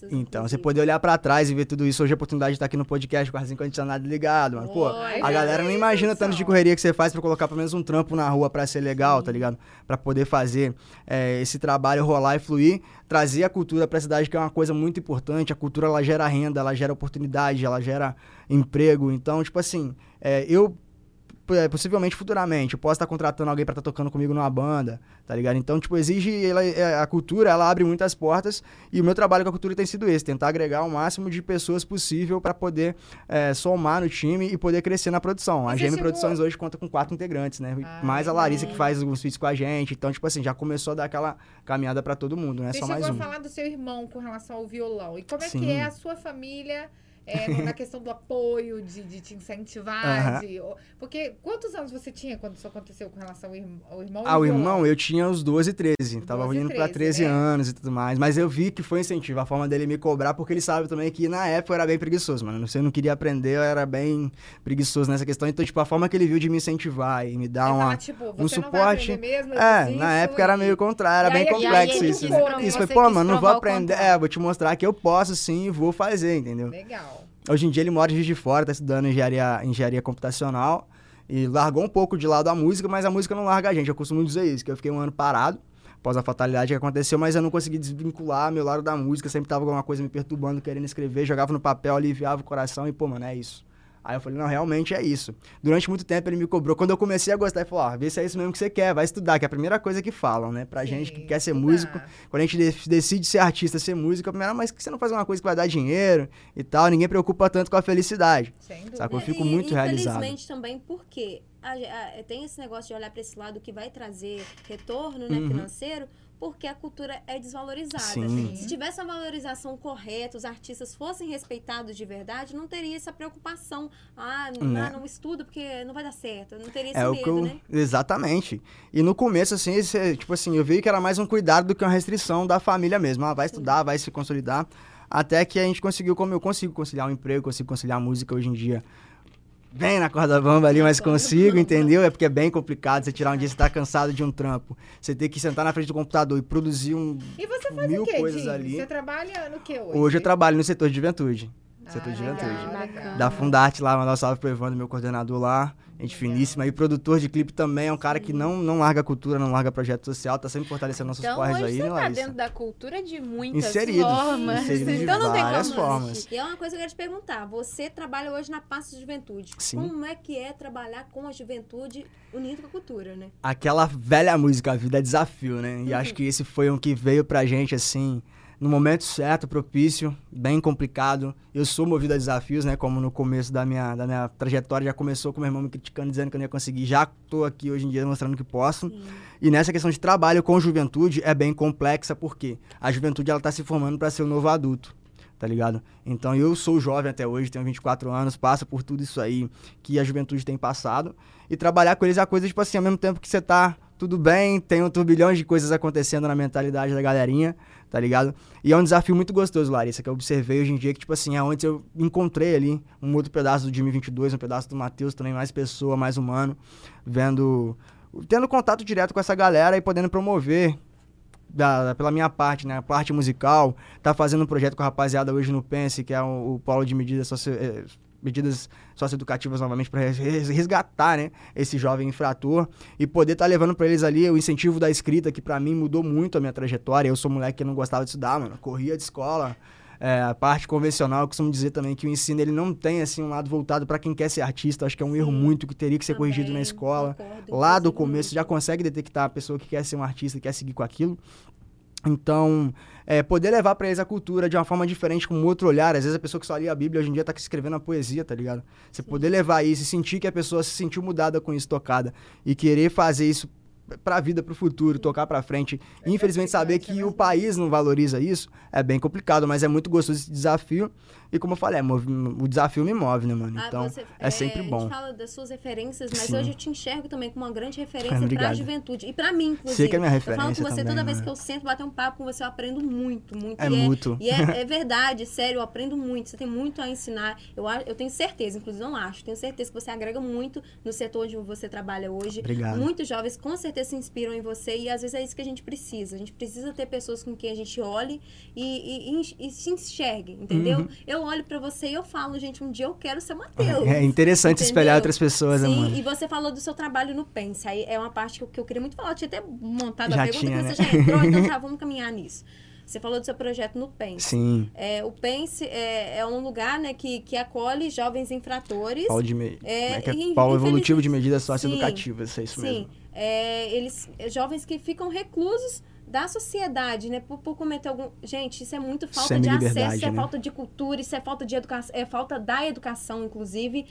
Speaker 4: Então, você poder olhar pra trás e ver tudo isso. Hoje a oportunidade de estar aqui no podcast com o ar-condicionado ligado, mano. Pô,
Speaker 1: Olha
Speaker 4: a galera não imagina tanto de correria que você faz pra colocar pelo menos um trampo na rua pra ser legal, tá ligado? Pra poder fazer é, esse trabalho rolar e fluir. Trazer a cultura pra cidade, que é uma coisa muito importante. A cultura, ela gera renda, ela gera oportunidade, ela gera emprego. Então, tipo assim, é, eu é, possivelmente futuramente, eu posso estar contratando alguém pra estar tocando comigo numa banda, tá ligado? Então, tipo, exige ela- é, a cultura, ela abre muitas portas e o meu trabalho com a cultura tem sido esse, tentar agregar o máximo de pessoas possível pra poder é, somar no time e poder crescer na produção. A GM Produções hoje conta com quatro integrantes, né?
Speaker 2: Ah,
Speaker 4: mais a Larissa que faz alguns feats com a gente, então, tipo assim, já começou a dar aquela caminhada pra todo mundo, não é
Speaker 2: Você
Speaker 4: só mais um.
Speaker 2: falar do seu irmão com relação ao violão. E como é
Speaker 4: Sim.
Speaker 2: que é a sua família é, na questão do apoio, de, de te incentivar? De- porque quantos anos você tinha quando isso aconteceu com relação ao irmão? Ao irmão,
Speaker 4: eu tinha uns 12, 13. Tava
Speaker 2: 12,
Speaker 4: indo pra
Speaker 2: 13,
Speaker 4: 13
Speaker 2: né?
Speaker 4: anos e tudo mais. Mas eu vi que foi incentivo. A forma dele me cobrar, porque ele sabe também que na época eu era bem preguiçoso, mano. Se eu não queria aprender, eu era bem preguiçoso nessa questão. Então, tipo, a forma que ele viu de me incentivar e me dar
Speaker 2: Aí
Speaker 4: uma.
Speaker 2: tipo,
Speaker 4: um
Speaker 2: você
Speaker 4: suporte.
Speaker 2: mesmo,
Speaker 4: É, na época era
Speaker 2: e-
Speaker 4: meio contrário, era
Speaker 2: E
Speaker 4: bem
Speaker 2: aí-
Speaker 4: complexo
Speaker 2: aí
Speaker 4: isso. né? Isso foi,
Speaker 3: você
Speaker 4: pô, mano, não vou aprender. É, vou te mostrar que eu posso sim e vou fazer, entendeu?
Speaker 2: Legal.
Speaker 4: Hoje em dia ele mora em Juiz de Fora, tá estudando engenharia, engenharia computacional e largou um pouco de lado a música, mas a música não larga a gente. Eu costumo dizer isso, que eu fiquei um ano parado após a fatalidade que aconteceu, mas eu não consegui desvincular meu lado da música, sempre tava alguma coisa me perturbando, querendo escrever, jogava no papel, aliviava o coração e, pô, mano, é isso. Aí eu falei, não, realmente é isso. Durante muito tempo ele me cobrou. Quando eu comecei a gostar, ele falou, ó, vê se é isso mesmo que você quer, vai estudar, que é a primeira coisa que falam, né? Pra gente que
Speaker 2: Sim,
Speaker 4: quer ser
Speaker 2: estudar.
Speaker 4: músico, quando a gente de- decide ser artista, ser músico, a primeira, mas que você não faz uma coisa que vai dar dinheiro e tal, ninguém preocupa tanto com a felicidade.
Speaker 2: Sem dúvida.
Speaker 4: Sacou? Eu fico
Speaker 1: É, E,
Speaker 4: muito realizado.
Speaker 1: Infelizmente também porque a- a- tem esse negócio de olhar para esse lado que vai trazer retorno né,
Speaker 4: Uhum.
Speaker 1: financeiro, porque a cultura é desvalorizada.
Speaker 4: Sim.
Speaker 1: Se tivesse uma valorização correta, os artistas fossem respeitados de verdade, não teria essa preocupação. Ah, não, ah, não estudo porque não vai dar certo. Não teria esse
Speaker 4: É o
Speaker 1: medo,
Speaker 4: que eu...
Speaker 1: né?
Speaker 4: Exatamente. E no começo, assim, esse, tipo assim, eu vi que era mais um cuidado do que uma restrição da família mesmo. Ah, vai estudar, vai se consolidar. Até que a gente conseguiu, como eu consigo conciliar um emprego, consigo conciliar a música hoje em dia. Bem na corda bamba ali, mas consigo, entendeu? É porque é bem complicado você tirar um dia você tá cansado de um trampo. Você ter que sentar na frente do computador e produzir um,
Speaker 2: E você faz
Speaker 4: mil
Speaker 2: o quê,
Speaker 4: coisas ali.
Speaker 2: Você trabalha no que hoje?
Speaker 4: Hoje eu trabalho no setor de juventude.
Speaker 2: Ah,
Speaker 4: setor de
Speaker 2: legal,
Speaker 4: juventude.
Speaker 3: Bacana.
Speaker 4: Da Fundarte lá, mandar um salve pro Evandro, meu coordenador lá. Gente
Speaker 2: Legal.
Speaker 4: finíssima. E produtor de clipe também, é um cara que não, não larga cultura, não larga projeto social, tá sempre fortalecendo nossos
Speaker 3: Então
Speaker 4: corres
Speaker 3: hoje
Speaker 4: aí,
Speaker 3: você
Speaker 4: né,
Speaker 3: tá
Speaker 4: Larissa?
Speaker 3: dentro da cultura de muitas
Speaker 4: Inserido,
Speaker 3: formas.
Speaker 4: inserido
Speaker 3: então não tem como
Speaker 4: formas.
Speaker 1: E é uma coisa que eu queria te perguntar. Você trabalha hoje na pasta de juventude.
Speaker 4: Sim.
Speaker 1: Como é que é trabalhar com a juventude unindo com a cultura, né?
Speaker 4: Aquela velha música, a vida é desafio, né? E acho que esse foi um que veio pra gente, assim, no momento certo, propício, bem complicado. Eu sou movido a desafios, né? Como no começo da minha, da minha trajetória já começou com meu irmão me criticando, dizendo que eu não ia conseguir. Já tô aqui hoje em dia mostrando que posso.
Speaker 1: Sim.
Speaker 4: E nessa questão de trabalho com juventude é bem complexa, porque a juventude ela tá se formando para ser o novo adulto, tá ligado? Então eu sou jovem até hoje, tenho 24 anos, passo por tudo isso aí que a juventude tem passado. E trabalhar com eles é a coisa, tipo assim, ao mesmo tempo que você tá tudo bem, tem um turbilhão de coisas acontecendo na mentalidade da galerinha, tá ligado? E é um desafio muito gostoso, Larissa, que eu observei hoje em dia, que, tipo assim, é onde eu encontrei ali um outro pedaço do Jimmy 22, um pedaço do Matheus também, mais pessoa, mais humano, vendo tendo contato direto com essa galera e podendo promover da- pela minha parte, né, a parte musical, tá fazendo um projeto com a rapaziada hoje no Pense, que é o, o polo de medidas socio, eh, medidas socioeducativas novamente para resgatar, né, esse jovem infrator e poder estar levando para eles ali o incentivo da escrita, que para mim mudou muito a minha trajetória. Eu sou um moleque que não gostava de estudar, mano, corria de escola, é, a parte convencional, eu costumo dizer também que o ensino ele não tem assim um lado voltado para quem quer ser artista. Acho que é um erro
Speaker 1: Sim.
Speaker 4: muito que teria que ser corrigido na
Speaker 1: Também
Speaker 4: escola. Lá do começo já consegue detectar a pessoa que quer ser um artista, quer seguir com aquilo. Então, é, poder levar pra eles a cultura de uma forma diferente, com um outro olhar. Às vezes a pessoa que só lia a Bíblia hoje em dia tá escrevendo a poesia, tá ligado? Você poder levar isso e sentir que a pessoa se sentiu mudada com isso, tocada. E querer fazer isso pra vida, pro futuro, tocar pra frente. E, infelizmente, saber que o país não valoriza isso é bem complicado, mas é muito gostoso esse desafio. E como eu falei, é, move- o desafio me move, né, mano?
Speaker 1: Ah,
Speaker 4: Então,
Speaker 1: você-
Speaker 4: é sempre
Speaker 1: A
Speaker 4: bom.
Speaker 1: gente fala das suas referências, mas
Speaker 4: Sim.
Speaker 1: hoje eu te enxergo também como uma grande referência para
Speaker 4: Obrigado.
Speaker 1: a juventude. E para mim, inclusive.
Speaker 4: Sei que é minha
Speaker 1: Eu falo
Speaker 4: referência
Speaker 1: com você
Speaker 4: também,
Speaker 1: toda vez
Speaker 4: né?
Speaker 1: que eu sento bater um papo com você, eu aprendo muito, muito.
Speaker 4: É
Speaker 1: e
Speaker 4: mútuo.
Speaker 1: E é, é verdade, sério, eu aprendo muito. Você tem muito a ensinar. Eu, a- eu tenho certeza, inclusive não acho, tenho certeza que você agrega muito no setor onde você trabalha hoje.
Speaker 4: Obrigado.
Speaker 1: Muitos jovens com certeza se inspiram em você e às vezes é isso que a gente precisa. A gente precisa ter pessoas com quem a gente olhe e, e- e- e se enxergue, entendeu?
Speaker 4: Uhum.
Speaker 1: Eu olho pra você e eu falo, gente, um dia eu quero ser Matheus.
Speaker 4: É interessante
Speaker 1: Entendeu?
Speaker 4: espelhar outras pessoas,
Speaker 1: Sim, e você falou do seu trabalho no Pense. Aí é uma parte que eu, que eu queria muito falar. Eu tinha até montado
Speaker 4: Já
Speaker 1: a pergunta
Speaker 4: tinha,
Speaker 1: que
Speaker 4: né?
Speaker 1: você já entrou, então já vamos caminhar nisso. Você falou do seu projeto no Pense.
Speaker 4: Sim,
Speaker 1: É, o Pense é, é um lugar né, que, que acolhe jovens infratores.
Speaker 4: pau de me...
Speaker 1: É,
Speaker 4: é que é?
Speaker 1: e-
Speaker 4: pau evolutivo de medidas
Speaker 1: Sim,
Speaker 4: socioeducativas, é isso
Speaker 1: Sim,
Speaker 4: mesmo.
Speaker 1: é, eles é, jovens que ficam reclusos da sociedade, né? Por, por cometer algum. Gente, isso é muito falta de
Speaker 4: Semi-liberdade,
Speaker 1: acesso, isso é
Speaker 4: né?
Speaker 1: falta de cultura, isso é falta de educação, é falta da educação, inclusive.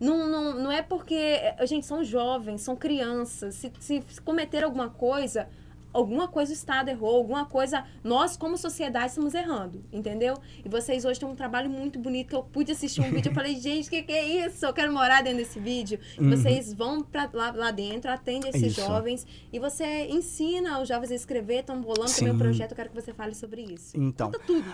Speaker 1: Não, não, não é porque. eh, Gente, são jovens, são crianças. Se, se cometer alguma coisa, alguma coisa o Estado errou, alguma coisa nós, como sociedade, estamos errando, entendeu? E vocês hoje têm um trabalho muito bonito que eu pude assistir um vídeo. Eu falei, gente, o que, que é isso? Eu quero morar dentro desse vídeo. E
Speaker 4: Uhum.
Speaker 1: vocês vão pra lá, lá dentro, atendem esses
Speaker 4: Isso.
Speaker 1: jovens e você ensina os jovens a escrever, estão bolando também um
Speaker 4: Sim.
Speaker 1: projeto. Eu quero que você fale sobre isso.
Speaker 4: Então.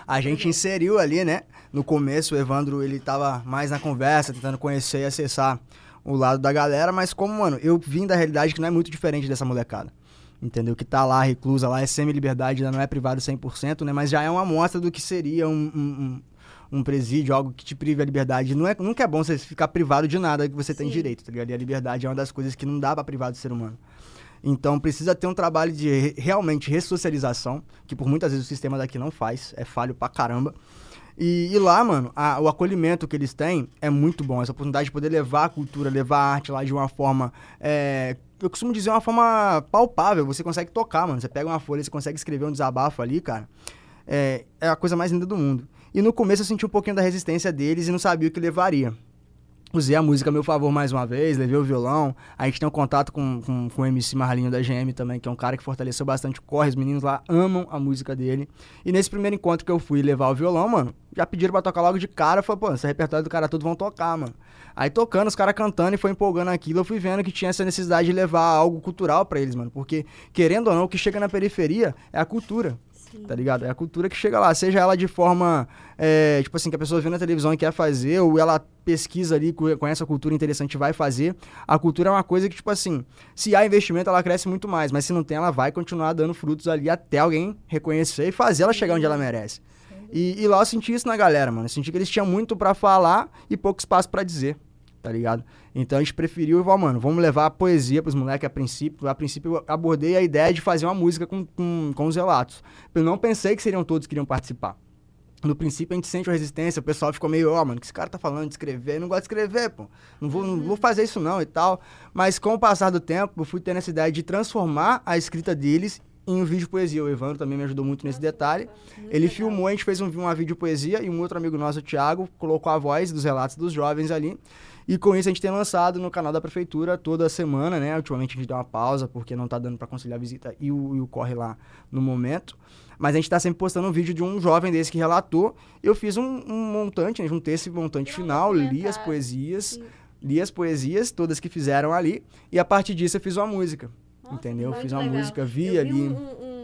Speaker 4: A gente inseriu ali, né? No começo, o Evandro, ele tava mais na conversa, tentando conhecer e acessar o lado da galera, mas como, mano, eu vim da realidade que não é muito diferente dessa molecada. Entendeu? Que tá lá, reclusa lá, é semi-liberdade, ainda não é privado 100%, né? Mas já é uma amostra do que seria um, um, um- presídio, algo que te prive a liberdade. Não é, nunca é bom você ficar privado de nada que você tem
Speaker 1: Sim.
Speaker 4: direito, tá ligado? E a liberdade é uma das coisas que não dá pra privar do ser humano. Então precisa ter um trabalho de re- realmente ressocialização, que por muitas vezes o sistema daqui não faz, é falho pra caramba. E, e lá, mano, a- o acolhimento que eles têm é muito bom. Essa oportunidade de poder levar a cultura, levar a arte lá de uma forma. é, eu costumo dizer uma forma palpável. Você consegue tocar, mano. Você pega uma folha, você consegue escrever um desabafo ali, cara. É, é a coisa mais linda do mundo. E no começo eu senti um pouquinho da resistência deles e não sabia o que levaria. Usei a música a meu favor mais uma vez, levei o violão. A gente tem um contato com, com, com o MC Marlinho da GM também, que é um cara que fortaleceu bastante o corre. Os meninos lá amam a música dele. E nesse primeiro encontro que eu fui levar o violão, mano, já pediram pra tocar logo de cara. Falei, pô, esse repertório do cara todo vão tocar, mano. Aí tocando, os caras cantando e foi empolgando aquilo, eu fui vendo que tinha essa necessidade de levar algo cultural pra eles, mano. Porque, querendo ou não, o que chega na periferia é a cultura
Speaker 1: Sim.
Speaker 4: tá ligado? É a cultura que chega lá, seja ela de forma, é, tipo assim, que a pessoa vê na televisão e quer fazer, ou ela pesquisa ali, co- conhece a cultura interessante vai fazer. A cultura é uma coisa que, tipo assim, se há investimento, ela cresce muito mais, mas se não tem, ela vai continuar dando frutos ali até alguém reconhecer e fazer ela chegar onde ela merece. E, e lá eu senti isso na galera, mano. Eu senti que eles tinham muito pra falar e pouco espaço pra dizer, tá ligado? Então a gente preferiu, igual, mano, vamos levar a poesia pros moleques a princípio. A princípio eu abordei a ideia de fazer uma música com, com, com os relatos. Eu não pensei que seriam todos que iriam participar. No princípio a gente sente uma resistência, o pessoal ficou meio, ó, mano, que esse cara tá falando de escrever? Eu não gosto de escrever, pô. Não vou, não vou fazer isso não e tal. Mas com o passar do tempo, eu fui tendo essa ideia de transformar a escrita deles em um vídeo poesia. O Evandro também me ajudou muito nesse detalhe. Ele filmou, a gente fez um, uma vídeo poesia e um outro amigo nosso, o Thiago, colocou a voz dos relatos dos jovens ali. E com isso a gente tem lançado no canal da prefeitura toda semana, né? Ultimamente a gente deu uma pausa porque não tá dando pra conciliar a visita e o, e o corre lá no momento. Mas a gente tá sempre postando um vídeo de um jovem desse que relatou. Eu fiz um, um montante, né? Juntei esse montante
Speaker 3: um
Speaker 4: final, li as poesias,
Speaker 1: Sim.
Speaker 4: li as poesias, todas que fizeram ali. E a partir disso eu fiz uma música.
Speaker 1: Nossa,
Speaker 4: entendeu? Fiz uma
Speaker 1: legal.
Speaker 4: música, vi
Speaker 1: eu
Speaker 4: ali.
Speaker 1: Vi um, um,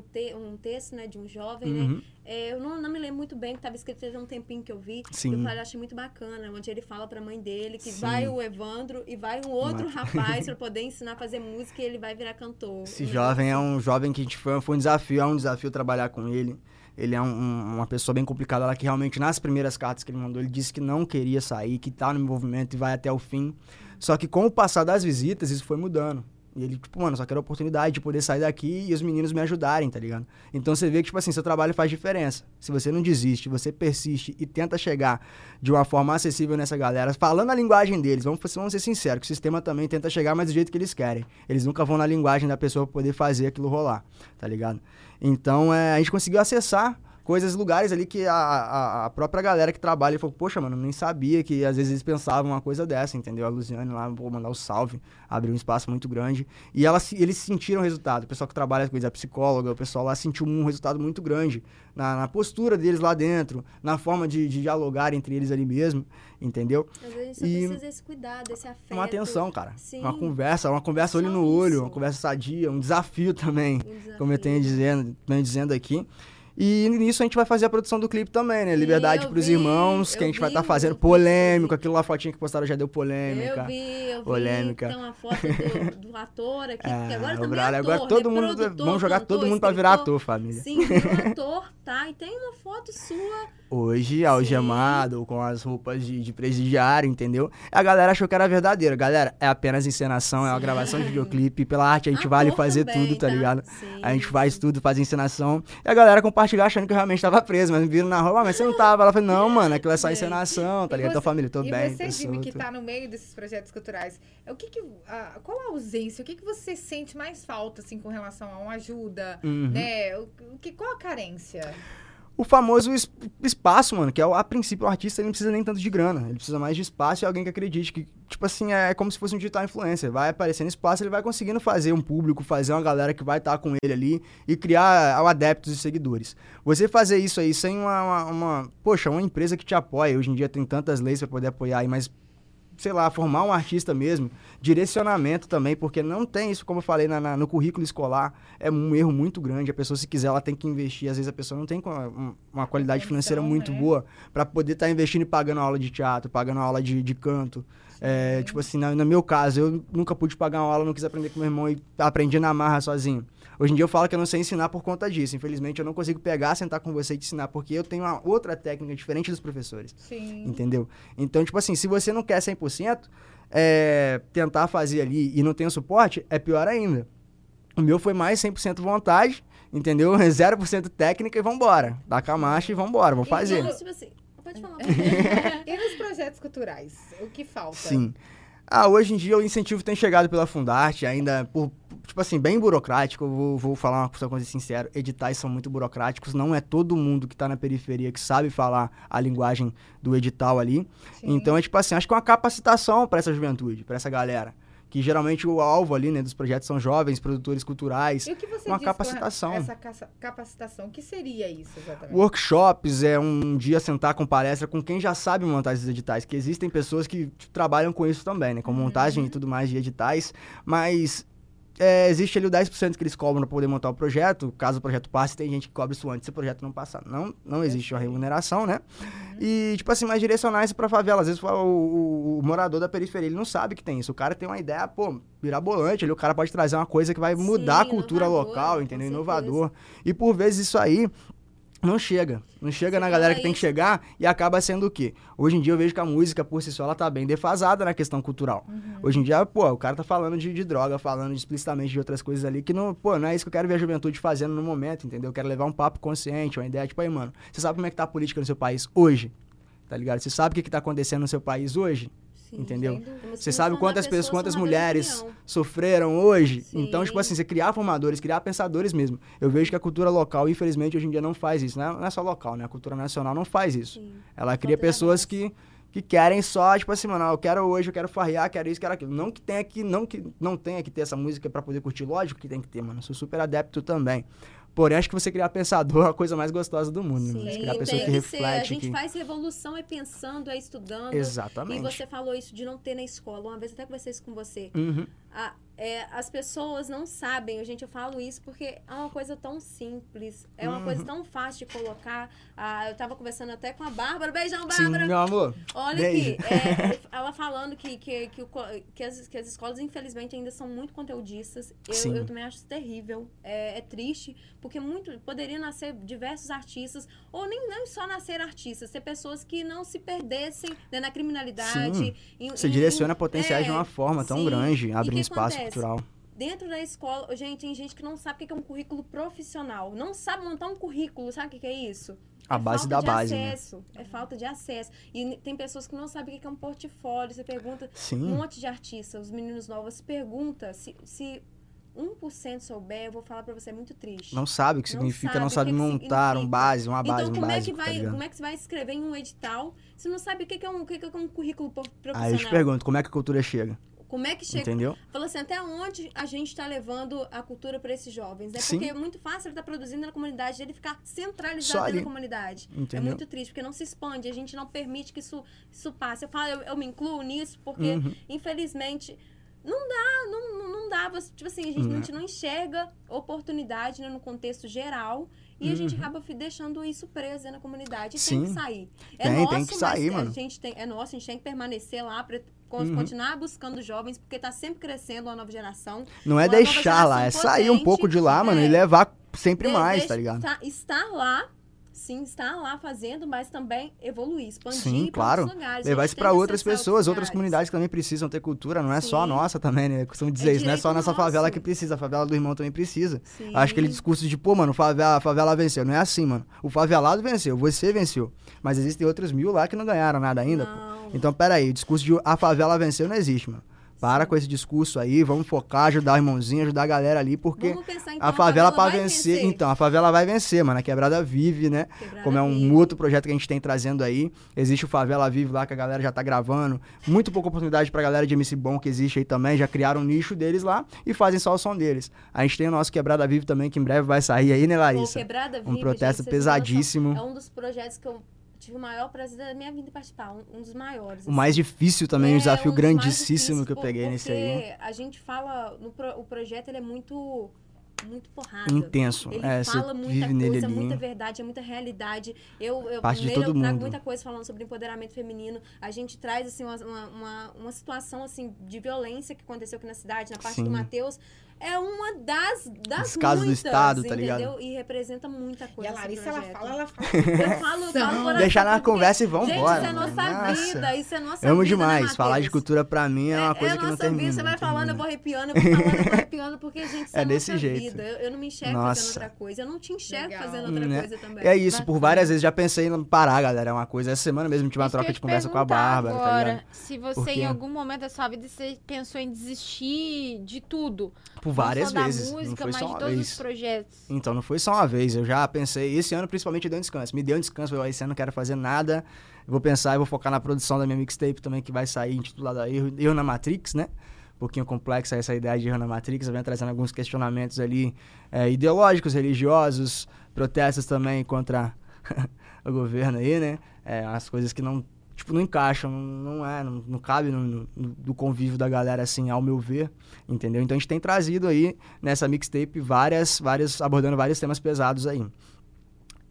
Speaker 1: um, te- um texto, né, de um jovem, né?
Speaker 4: Uhum.
Speaker 1: É, eu não, não me lembro muito bem, que estava escrito faz um tempinho que eu vi.
Speaker 4: Sim.
Speaker 1: Eu falei, achei muito bacana, onde ele fala pra mãe dele que
Speaker 4: Sim.
Speaker 1: vai o Evandro e vai um outro
Speaker 4: Mata.
Speaker 1: rapaz pra poder ensinar a fazer música e ele vai virar cantor.
Speaker 4: Esse jovem é
Speaker 1: negócio
Speaker 4: um jovem que a gente foi, foi um desafio, é um desafio trabalhar com ele. Ele é um- um- uma pessoa bem complicada lá que realmente nas primeiras cartas que ele mandou, ele disse que não queria sair, que tá no envolvimento e vai até o fim. Só que com o passar das visitas, isso foi mudando. E ele, tipo, mano, só quero a oportunidade de poder sair daqui e os meninos me ajudarem, tá ligado? Então você vê que, tipo assim, seu trabalho faz diferença. Se você não desiste, você persiste e tenta chegar de uma forma acessível nessa galera, falando a linguagem deles, vamos, vamos ser sinceros, que o sistema também tenta chegar mais do jeito que eles querem. Eles nunca vão na linguagem da pessoa pra poder fazer aquilo rolar, tá ligado? Então é, a gente conseguiu acessar coisas, lugares ali que a, a, a própria galera que trabalha falou, poxa, mano, nem sabia que às vezes eles pensavam uma coisa dessa, entendeu? A Luciane lá, vou mandar o salve, abriu um espaço muito grande. E ela, eles sentiram o resultado. O pessoal que trabalha com isso, a psicóloga, o pessoal lá sentiu um resultado muito grande na, na postura deles lá dentro, na forma de, de dialogar entre eles ali mesmo, entendeu?
Speaker 1: Às vezes a gente só
Speaker 4: E-
Speaker 1: precisa desse cuidado, desse afeto.
Speaker 4: Uma atenção, cara.
Speaker 1: Sim.
Speaker 4: Uma conversa, uma conversa olho no olho,
Speaker 1: isso.
Speaker 4: uma conversa sadia, um desafio também
Speaker 1: um desafio.
Speaker 4: como eu tenho dizendo, tenho dizendo aqui. E nisso a gente vai fazer a produção do clipe também, né? Liberdade
Speaker 1: eu
Speaker 4: pros
Speaker 1: vi,
Speaker 4: irmãos, que a gente vai
Speaker 1: vi
Speaker 4: estar
Speaker 1: o
Speaker 4: fazendo polêmico, aquilo lá fotinha que postaram já deu polêmica.
Speaker 1: Eu vi, eu vi.
Speaker 4: Polêmica.
Speaker 1: Tem uma foto do, do ator aqui,
Speaker 4: É,
Speaker 1: porque agora
Speaker 4: o
Speaker 1: também é ator,
Speaker 4: agora todo
Speaker 1: né?
Speaker 4: mundo
Speaker 1: Produtor,
Speaker 4: vamos jogar
Speaker 1: cantor,
Speaker 4: todo mundo pra virar ator, família.
Speaker 1: Sim, ator, tá? E tem uma foto sua.
Speaker 4: Hoje, algemado, com as roupas de, de presidiário, entendeu? A galera achou que era verdadeiro. Galera, é apenas encenação, é uma
Speaker 1: Sim.
Speaker 4: gravação de videoclipe. Pela arte a gente
Speaker 1: Ator
Speaker 4: vale fazer
Speaker 1: também,
Speaker 4: tudo, tá ligado?
Speaker 1: Sim,
Speaker 4: A gente faz
Speaker 1: sim.
Speaker 4: tudo, faz encenação. E a galera compartilhou achando que eu realmente tava preso, mas me viram na rua, "Ah, mas você não tava. Ela falou, não, mano, aquilo é só encenação, tá ligado?
Speaker 2: você-
Speaker 4: Tua família, tô
Speaker 2: e
Speaker 4: bem,
Speaker 2: você,
Speaker 4: tô
Speaker 2: Jimmy, que tá no meio desses projetos culturais, o que que, ah, qual a ausência? O que que você sente mais falta, assim, com relação a uma ajuda,
Speaker 4: Uhum.
Speaker 2: né? O, o que, qual a carência?
Speaker 4: O famoso es- espaço, mano, que é o, a princípio o artista ele não precisa nem tanto de grana, ele precisa mais de espaço e alguém que acredite que, tipo assim, é como se fosse um digital influencer, vai aparecendo espaço, ele vai conseguindo fazer um público, fazer uma galera que vai estar com ele ali e criar adeptos e seguidores. Você fazer isso aí sem uma, uma, uma- poxa, uma empresa que te apoia, hoje em dia tem tantas leis para poder apoiar aí, mas sei lá, formar um artista mesmo, direcionamento também, porque não tem isso, como eu falei, na- na- no currículo escolar, é um erro muito grande. A pessoa, se quiser, ela tem que investir. Às vezes a pessoa não tem co- um- uma qualidade financeira muito
Speaker 2: né?
Speaker 4: boa para poder estar investindo e pagando aula de teatro, pagando aula de, de canto. É, tipo assim, na- no meu caso, eu nunca pude pagar uma aula, não quis aprender com meu irmão e aprendi na marra sozinho. Hoje em dia eu falo que eu não sei ensinar por conta disso. Infelizmente, eu não consigo pegar, sentar com você e te ensinar, porque eu tenho uma outra técnica diferente dos professores.
Speaker 2: Sim.
Speaker 4: Entendeu? Então, tipo assim, se você não quer 100%, é, tentar fazer ali e não tem o suporte, é pior ainda. O meu foi mais 100% vontade, entendeu? 0% técnica e vambora. Dá com a marcha e vambora, vamos fazer.
Speaker 1: Então, tipo assim, pode falar.
Speaker 2: E nos projetos culturais, o que falta?
Speaker 4: Sim. Ah, hoje em dia o incentivo tem chegado pela Fundarte, ainda por, tipo assim, bem burocrático. Eu vou, vou falar uma coisa sincera: editais são muito burocráticos. Não é todo mundo que tá na periferia que sabe falar a linguagem do edital ali.
Speaker 2: Sim.
Speaker 4: Então é tipo assim, acho que é uma capacitação para essa juventude, para essa galera. Que geralmente o alvo ali, né, dos projetos são jovens, produtores culturais.
Speaker 2: E o que você
Speaker 4: uma capacitação.
Speaker 2: essa capacitação? O que seria isso exatamente?
Speaker 4: Workshops é um dia sentar com palestra com quem já sabe montar esses editais, que existem pessoas que trabalham com isso também, né? Com montagem e tudo mais de editais, mas é, existe ali o 10% que eles cobram para poder montar o projeto. Caso o projeto passe, tem gente que cobra isso antes se o projeto não passar. Não, não existe uma remuneração, né? E, tipo assim, mais direcionar isso pra favela. Às vezes o, o- o morador da periferia, ele não sabe que tem isso. O cara tem uma ideia, pô, mirabolante. Ali o cara pode trazer uma coisa que vai
Speaker 1: Sim,
Speaker 4: mudar a cultura local, entendeu? Inovador. E por vezes isso aí não chega. Não chega
Speaker 1: Você
Speaker 4: na galera que tem que chegar e acaba sendo o quê? Hoje em dia eu vejo que a música por si só ela tá bem defasada na questão cultural. Hoje em dia, pô, o cara tá falando de, de droga, falando explicitamente de outras coisas ali que não, pô, não é isso que eu quero ver a juventude fazendo no momento, entendeu? Eu quero levar um papo consciente, uma ideia, tipo aí, mano, você sabe como é que tá a política no seu país hoje? Tá ligado? Você sabe o que, que tá acontecendo no seu país hoje?
Speaker 1: Sim,
Speaker 4: Entendeu? Você sabe quantas pessoas, quantas mulheres sofreram hoje?
Speaker 1: Sim.
Speaker 4: Então, tipo assim, você criar formadores, criar pensadores mesmo. Eu vejo que a cultura local, infelizmente, hoje em dia não faz isso. Não é, não é só local, né? A cultura nacional não faz isso.
Speaker 1: Sim.
Speaker 4: Ela cria pessoas que, que querem só, tipo assim, mano, ah, eu quero hoje, eu quero farrear, quero isso, quero aquilo. Não que tenha que, não que não tenha que ter essa música pra poder curtir, lógico que tem que ter, mano. Eu sou super adepto também. Porém, acho que você criar pensador é a coisa mais gostosa do mundo, né?
Speaker 1: Sim,
Speaker 4: criar pessoa
Speaker 1: tem
Speaker 4: que
Speaker 1: que ser. A
Speaker 4: reflete,
Speaker 1: gente
Speaker 4: que...
Speaker 1: faz revolução é pensando, é estudando.
Speaker 4: Exatamente.
Speaker 1: E você falou isso de não ter na escola. Uma vez até conversei isso com você.
Speaker 4: Uhum.
Speaker 1: A- é, as pessoas não sabem, gente, eu falo isso porque é uma coisa tão simples, é uma
Speaker 4: Uhum.
Speaker 1: coisa tão fácil de colocar. Ah, eu tava conversando até com a Bárbara, beijão,
Speaker 4: Sim,
Speaker 1: Bárbara!
Speaker 4: meu amor.
Speaker 1: Olha
Speaker 4: Beijo.
Speaker 1: aqui, é, ela falando que, que, que, o que as, que as escolas, infelizmente, ainda são muito conteudistas. Eu,
Speaker 4: Sim.
Speaker 1: eu também acho isso terrível. É, é triste, porque muito poderia nascer diversos artistas, ou nem não só nascer artistas, ter pessoas que não se perdessem né, na criminalidade.
Speaker 4: Sim.
Speaker 1: em-
Speaker 4: Você
Speaker 1: em-
Speaker 4: direciona
Speaker 1: em-
Speaker 4: potenciais de
Speaker 1: é,
Speaker 4: uma forma tão
Speaker 1: sim.
Speaker 4: grande, abrindo espaço? Cultural.
Speaker 1: Dentro da escola, gente, tem gente que não sabe o que é um currículo profissional. Não sabe montar um currículo, sabe o que que é isso?
Speaker 4: A
Speaker 1: É
Speaker 4: base da base, né?
Speaker 1: acesso. É falta de acesso. E tem pessoas que não sabem o que é um portfólio. Você pergunta, um
Speaker 4: Sim.
Speaker 1: monte de artistas, os meninos novos, pergunta se, se 1% souber, eu vou falar pra você, é muito triste.
Speaker 4: Não sabe o que
Speaker 1: Não
Speaker 4: significa,
Speaker 1: sabe
Speaker 4: não sabe
Speaker 1: que que
Speaker 4: montar um
Speaker 1: significa.
Speaker 4: base, uma base,
Speaker 1: então,
Speaker 4: um
Speaker 1: como é, que
Speaker 4: básico, tá
Speaker 1: vai,
Speaker 4: ligado?
Speaker 1: como é que você vai escrever em um edital se não sabe o que que é um, o que que é um currículo profissional?
Speaker 4: Aí eu te pergunto, como é que a cultura chega?
Speaker 1: Como é que chega?
Speaker 4: Entendeu?
Speaker 1: Fala assim, até onde a gente está levando a cultura para esses jovens, né?
Speaker 4: Sim.
Speaker 1: Porque é muito fácil ele estar produzindo na comunidade, ele ficar centralizado
Speaker 4: ali.
Speaker 1: na comunidade. É
Speaker 4: Entendeu?
Speaker 1: muito triste, porque não se expande, a gente não permite que isso, isso passe. Eu falo, eu, eu me incluo nisso, porque,
Speaker 4: Uhum.
Speaker 1: infelizmente, não dá, não, não, dá. Tipo assim, a gente,
Speaker 4: Não.
Speaker 1: a gente não enxerga oportunidade né, no contexto geral. E a gente
Speaker 4: Uhum.
Speaker 1: acaba deixando isso preso né, na comunidade. E
Speaker 4: Sim.
Speaker 1: tem que sair. É
Speaker 4: Tem,
Speaker 1: nosso,
Speaker 4: tem que sair,
Speaker 1: mas
Speaker 4: mano.
Speaker 1: A gente tem, é nosso, a gente tem que permanecer lá para
Speaker 4: Uhum.
Speaker 1: continuar buscando jovens, porque tá sempre crescendo a nova geração.
Speaker 4: Não é
Speaker 1: Uma
Speaker 4: deixar lá, é
Speaker 1: geração
Speaker 4: sair um
Speaker 1: potente,
Speaker 4: pouco de lá, mano,
Speaker 1: é.
Speaker 4: e levar sempre
Speaker 1: De-
Speaker 4: mais, tá ligado?
Speaker 1: tá- estar lá, sim, estar lá fazendo, mas também evoluir, expandir
Speaker 4: Sim,
Speaker 1: para
Speaker 4: claro.
Speaker 1: lugares.
Speaker 4: Levar isso
Speaker 1: que
Speaker 4: outras pessoas, outras comunidades que também precisam ter cultura, não é só a
Speaker 1: Sim.
Speaker 4: nossa também, né? Costumo dizer isso, não é só a nossa favela
Speaker 1: nosso.
Speaker 4: que precisa, a favela do irmão também precisa.
Speaker 1: Sim.
Speaker 4: Acho que aquele discurso de, pô, mano, favela, a favela venceu. Não é assim, mano. O favelado venceu, você venceu. Mas existem outros mil lá que não ganharam nada ainda, pô. Então, peraí, o discurso de a favela venceu não existe, mano. Para com esse discurso aí, vamos focar, ajudar o irmãozinho, ajudar a galera ali, porque
Speaker 1: pensar, então,
Speaker 4: a favela pra
Speaker 1: vai
Speaker 4: vencer, então, a favela vai vencer, mano. A quebrada vive, né?
Speaker 1: Quebrada
Speaker 4: Como é um
Speaker 1: vive.
Speaker 4: outro projeto que a gente tem trazendo aí. Existe o Favela Vive lá, que a galera já tá gravando. Muito pouca oportunidade pra galera de MC Bom que existe aí também. Já criaram um nicho deles lá e fazem só o som deles. A gente tem o nosso Quebrada Vive também, que em breve vai sair aí, né,
Speaker 1: Pô,
Speaker 4: Larissa?
Speaker 1: Quebrada
Speaker 4: Um
Speaker 1: Vive,
Speaker 4: protesto
Speaker 1: gente,
Speaker 4: pesadíssimo.
Speaker 1: É um dos projetos que eu tive o maior prazer da minha vida em participar. Um, um dos maiores.
Speaker 4: O mais
Speaker 1: assim.
Speaker 4: difícil também,
Speaker 1: É,
Speaker 4: um desafio
Speaker 1: um
Speaker 4: grandíssimo que eu peguei nesse aí.
Speaker 1: porque a gente fala... No pro- o projeto, ele é muito... Muito porrada.
Speaker 4: Intenso.
Speaker 1: Ele
Speaker 4: é,
Speaker 1: fala muita coisa, muita verdade, é muita realidade. Eu, eu
Speaker 4: Parte de
Speaker 1: nele
Speaker 4: todo
Speaker 1: eu trago
Speaker 4: mundo.
Speaker 1: muita coisa falando sobre empoderamento feminino. A gente traz assim uma, uma, uma, uma situação assim de violência que aconteceu aqui na cidade, na parte
Speaker 4: Sim.
Speaker 1: do Matheus. É uma das das
Speaker 4: Dos casos do
Speaker 1: muitas,
Speaker 4: estado, tá
Speaker 1: entendeu?
Speaker 4: ligado?
Speaker 1: E representa muita
Speaker 2: E
Speaker 1: coisa.
Speaker 2: a
Speaker 1: esse
Speaker 2: Larissa, ela fala, ela fala.
Speaker 1: Eu falo, eu falo
Speaker 4: Deixar na conversa e
Speaker 1: Gente,
Speaker 4: vambora.
Speaker 1: isso é nossa
Speaker 4: Nossa.
Speaker 1: vida, isso é nossa
Speaker 4: Amo
Speaker 1: vida, né,
Speaker 4: demais. Falar de cultura pra mim é uma coisa
Speaker 1: é
Speaker 4: que não termina.
Speaker 1: vida, você vai falando, eu vou arrepiando, eu vou falando, eu vou arrepiando, porque, gente, isso
Speaker 4: É
Speaker 1: é,
Speaker 4: desse
Speaker 1: nossa
Speaker 4: jeito.
Speaker 1: vida. Eu, eu não me enxergo
Speaker 4: Nossa.
Speaker 1: fazendo outra coisa. Eu não te enxergo
Speaker 2: Legal.
Speaker 1: fazendo outra
Speaker 4: Né?
Speaker 1: coisa também.
Speaker 4: É isso, por várias vezes já pensei em parar, galera. É uma coisa. Essa semana mesmo tive uma
Speaker 3: eu
Speaker 4: troca de conversa com a Bárbara, tá
Speaker 3: agora,
Speaker 4: ligado?
Speaker 3: Se você, em algum momento da sua vida, você pensou em desistir de tudo.
Speaker 4: Por várias vezes.
Speaker 3: da
Speaker 4: não
Speaker 3: música,
Speaker 4: foi
Speaker 3: mas
Speaker 4: só
Speaker 3: de
Speaker 4: uma
Speaker 3: todos
Speaker 4: vez.
Speaker 3: os projetos.
Speaker 4: Então, não foi só uma vez. Eu já pensei, esse ano principalmente deu um descanso. Me deu um descanso, "Ó, esse ano não quero fazer nada. Eu vou pensar e vou focar na produção da minha mixtape também, que vai sair intitulada Erro, Erro na Matrix, né? Um pouquinho complexa essa ideia de Erro na Matrix. Eu venho trazendo alguns questionamentos ali é, ideológicos, religiosos, protestos também contra o governo aí, né? É, as coisas que não, tipo, não encaixam, não, não é, não, não cabe no, no- do convívio da galera, assim, ao meu ver, entendeu? Então a gente tem trazido aí nessa mixtape várias, várias, abordando vários temas pesados aí.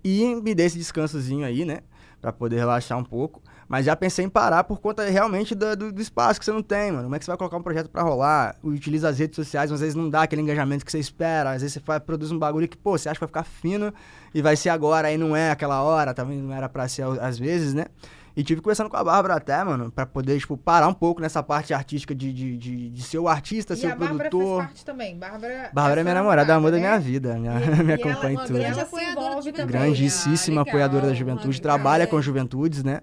Speaker 4: E me dei esse descansozinho aí, né? Pra poder relaxar um pouco. Mas já pensei em parar por conta realmente do, do- do espaço que você não tem, mano. Como é que você vai colocar um projeto pra rolar? Utiliza as redes sociais, mas às vezes não dá aquele engajamento que você espera. Às vezes você faz, produz um bagulho que, pô, você acha que vai ficar fino e vai ser agora, aí não é aquela hora, também não era pra ser às vezes, né? E tive conversando com a Bárbara até, mano, pra poder, tipo, parar um pouco nessa parte artística de, de, de, de ser o artista,
Speaker 2: E
Speaker 4: ser
Speaker 2: a
Speaker 4: o
Speaker 2: Bárbara faz
Speaker 4: produtor.
Speaker 2: parte também. Bárbara,
Speaker 4: Bárbara é minha namorada, amor da
Speaker 2: né?
Speaker 4: minha vida. Minha,
Speaker 2: E-
Speaker 4: me
Speaker 2: e
Speaker 4: acompanha
Speaker 2: ela,
Speaker 4: em
Speaker 2: uma
Speaker 4: tudo.
Speaker 2: grande
Speaker 1: Ela
Speaker 2: se
Speaker 1: foi a dona
Speaker 2: envolve
Speaker 1: de
Speaker 2: também.
Speaker 4: grandíssima
Speaker 2: Ah,
Speaker 4: apoiadora da
Speaker 2: legal.
Speaker 4: juventude, trabalha
Speaker 1: é.
Speaker 4: com juventudes, né?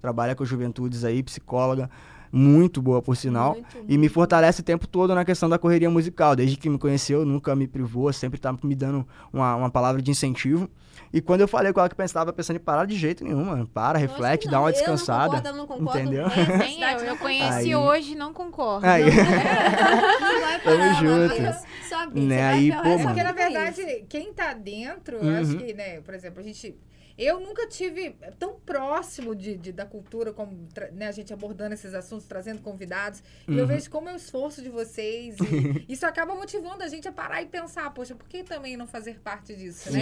Speaker 4: Trabalha com juventudes aí, psicóloga, muito boa por sinal.
Speaker 1: Muito,
Speaker 4: E me
Speaker 1: muito.
Speaker 4: fortalece o tempo todo na questão da correria musical. Desde que me conheceu, nunca me privou, sempre tá me dando uma, uma palavra de incentivo. E quando eu falei com ela que pensava pensando em parar de jeito nenhum, mano. Para,
Speaker 1: Lógico
Speaker 4: reflete, dá
Speaker 1: não.
Speaker 4: uma
Speaker 1: Eu não
Speaker 4: descansada.
Speaker 1: concordo, ela não concorda,
Speaker 4: entendeu?
Speaker 1: o resto da
Speaker 3: Nem eu,
Speaker 1: não
Speaker 3: eu conheci
Speaker 4: Aí-
Speaker 3: hoje não concordo.
Speaker 4: Aí.
Speaker 1: Não vai
Speaker 4: Tamo
Speaker 1: parar,
Speaker 4: junto.
Speaker 1: Só
Speaker 4: Né, aí, pô,
Speaker 2: É porque, na verdade, quem tá dentro, eu acho
Speaker 4: Uhum.
Speaker 2: que, né, por exemplo, a gente. Eu nunca tive tão próximo de, de- da cultura como né, a gente abordando esses assuntos, trazendo convidados. E eu
Speaker 4: Uhum.
Speaker 2: vejo como é o esforço de vocês. Isso acaba motivando a gente a parar e pensar, poxa, por que também não fazer parte disso, né?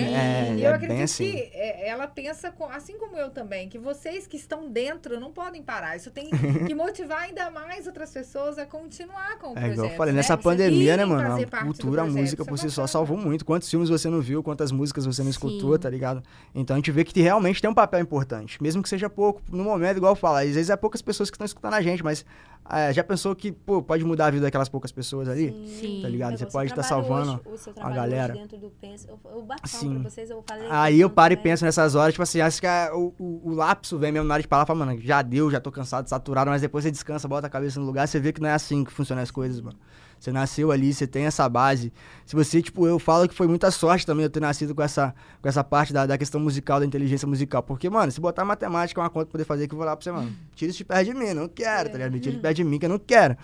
Speaker 4: É,
Speaker 2: E
Speaker 4: é
Speaker 2: eu acredito
Speaker 4: assim.
Speaker 2: que é, ela pensa, assim como eu também, que vocês que estão dentro não podem parar. Isso tem que motivar ainda mais outras pessoas a continuar com o
Speaker 4: É
Speaker 2: projeto.
Speaker 4: igual eu falei,
Speaker 2: né?
Speaker 4: nessa pandemia, né, mano? A cultura, a música
Speaker 2: é
Speaker 4: por si só salvou muito. Quantos filmes você não viu, quantas músicas você não escutou,
Speaker 3: Sim.
Speaker 4: tá ligado? Então a gente vê que realmente tem um papel importante. Mesmo que seja pouco, no momento, igual eu falo, às vezes é poucas pessoas que estão escutando a gente, mas é, já pensou que, pô, pode mudar a vida daquelas poucas pessoas ali?
Speaker 3: Sim.
Speaker 4: Tá ligado?
Speaker 1: É,
Speaker 4: Você pode estar
Speaker 1: trabalha
Speaker 4: salvando
Speaker 1: hoje, o seu
Speaker 4: a
Speaker 1: trabalho
Speaker 4: galera.
Speaker 1: hoje dentro do Pensa. Eu, eu bato palma
Speaker 4: Sim.
Speaker 1: pra vocês, eu falei.
Speaker 4: Aí eu paro e
Speaker 1: também.
Speaker 4: penso nessas horas, tipo assim, acho que é o, o, o lapso vem mesmo na hora de parar e falar, mano, já deu, já tô cansado, saturado, mas depois você descansa, bota a cabeça no lugar, você vê que não é assim que funcionam as coisas, mano. Você nasceu ali, você tem essa base. Se você, tipo, eu falo que foi muita sorte também eu ter nascido com essa, com essa parte da, da questão musical, da inteligência musical. Porque, mano, se botar matemática é uma conta pra poder fazer, que eu vou lá pra você, mano, tira isso de perto de mim, não quero, tá ligado? Me tira de perto de mim, que eu não quero.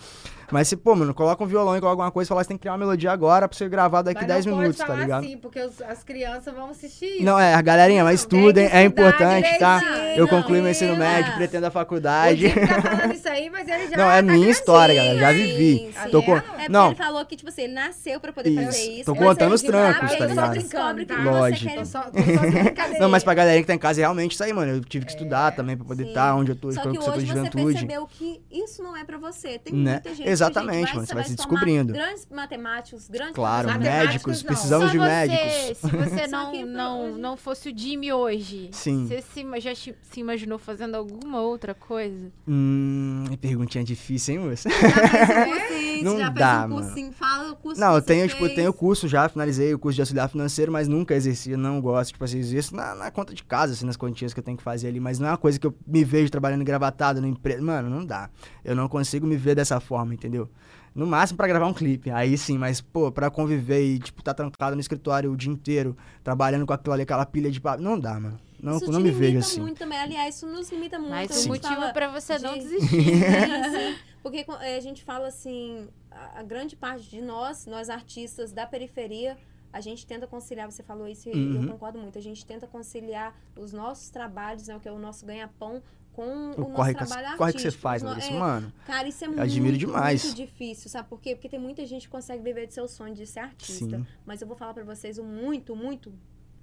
Speaker 4: Mas se, pô, mano, coloca um violão e coloca alguma coisa e fala, você tem que criar uma melodia agora pra você gravar daqui
Speaker 2: Mas
Speaker 4: 10
Speaker 2: não
Speaker 4: minutos, tá
Speaker 2: falar
Speaker 4: ligado?
Speaker 2: assim, porque os- as crianças vão assistir isso.
Speaker 4: Não, é, a galerinha, mas estudem,
Speaker 2: que
Speaker 4: é importante, tá? Eu concluí meu ensino médio, pretendo a faculdade.
Speaker 2: Tá falando isso aí, mas ele já
Speaker 4: Não, é
Speaker 2: tá
Speaker 4: minha história, galera, já
Speaker 1: Sim,
Speaker 4: vivi.
Speaker 1: sim.
Speaker 4: Tô com...
Speaker 1: É porque
Speaker 4: Não,
Speaker 1: ele falou que, tipo assim, ele nasceu pra poder
Speaker 4: Isso.
Speaker 1: fazer isso.
Speaker 4: Tô contando os trancos, tá
Speaker 1: só
Speaker 4: ligado?
Speaker 1: que
Speaker 4: Lógico.
Speaker 1: você
Speaker 2: só, só.
Speaker 4: Não, mas pra galera que tá em casa, é realmente isso aí, mano. Eu tive que estudar também pra poder estar onde eu tô,
Speaker 1: Só
Speaker 4: com
Speaker 1: que
Speaker 4: o setor
Speaker 1: hoje
Speaker 4: de
Speaker 1: você
Speaker 4: juventude.
Speaker 1: percebeu que isso não é pra você. Tem
Speaker 4: Né?
Speaker 1: muita gente
Speaker 4: Exatamente, mano, você vai se descobrindo.
Speaker 1: Grandes matemáticos, grandes
Speaker 4: Claro,
Speaker 2: Matemáticos,
Speaker 4: médicos,
Speaker 2: não.
Speaker 4: precisamos
Speaker 3: Só
Speaker 4: de
Speaker 3: você,
Speaker 4: médicos.
Speaker 3: se você não,
Speaker 1: que
Speaker 3: não, não fosse o Jimmy hoje,
Speaker 4: Sim.
Speaker 3: você se, já se imaginou fazendo alguma outra coisa?
Speaker 4: Hum, perguntinha difícil, hein, moça?
Speaker 1: Fez
Speaker 4: Não
Speaker 1: já
Speaker 4: dá,
Speaker 1: fez um
Speaker 4: mano.
Speaker 1: cursinho. Fala o curso
Speaker 4: Não,
Speaker 1: que
Speaker 4: eu
Speaker 1: você
Speaker 4: tenho, tipo, tenho curso já, finalizei o curso de auxiliar financeiro, mas nunca exerci, não gosto, tipo assim, exerço na, na conta de casa, assim, nas quantias que eu tenho que fazer ali, mas não é uma coisa que eu me vejo trabalhando engravatado no empresa. Mano, não dá. Eu não consigo me ver dessa forma, entendeu? No máximo pra gravar um clipe, aí sim, mas, pô, pra conviver e, tipo, tá trancado no escritório o dia inteiro, trabalhando com aquilo ali, aquela pilha de papo, não dá, mano. Não,
Speaker 1: isso
Speaker 4: não me
Speaker 1: limita
Speaker 4: vejo assim.
Speaker 1: muito também. Aliás, isso nos limita muito.
Speaker 3: Um
Speaker 1: gente
Speaker 3: motivo
Speaker 1: fala
Speaker 3: pra você não
Speaker 1: de-
Speaker 3: desistir.
Speaker 1: Sim, sim. Porque eh, a gente fala assim, a, grande parte de nós, nós artistas da periferia, a gente tenta conciliar, você falou isso e
Speaker 4: Uhum.
Speaker 1: eu concordo muito, a gente tenta conciliar os nossos trabalhos, né, o que é o nosso ganha-pão, com o,
Speaker 4: O
Speaker 1: nosso
Speaker 4: corre, que-
Speaker 1: trabalho
Speaker 4: corre que você faz,
Speaker 1: no-
Speaker 4: Larissa,
Speaker 1: é,
Speaker 4: mano.
Speaker 1: Cara, isso é muito,
Speaker 4: admiro demais.
Speaker 1: muito difícil, sabe por quê? Porque tem muita gente que consegue viver do seu sonho de ser artista.
Speaker 4: Sim.
Speaker 1: Mas eu vou falar pra vocês, o muito, muito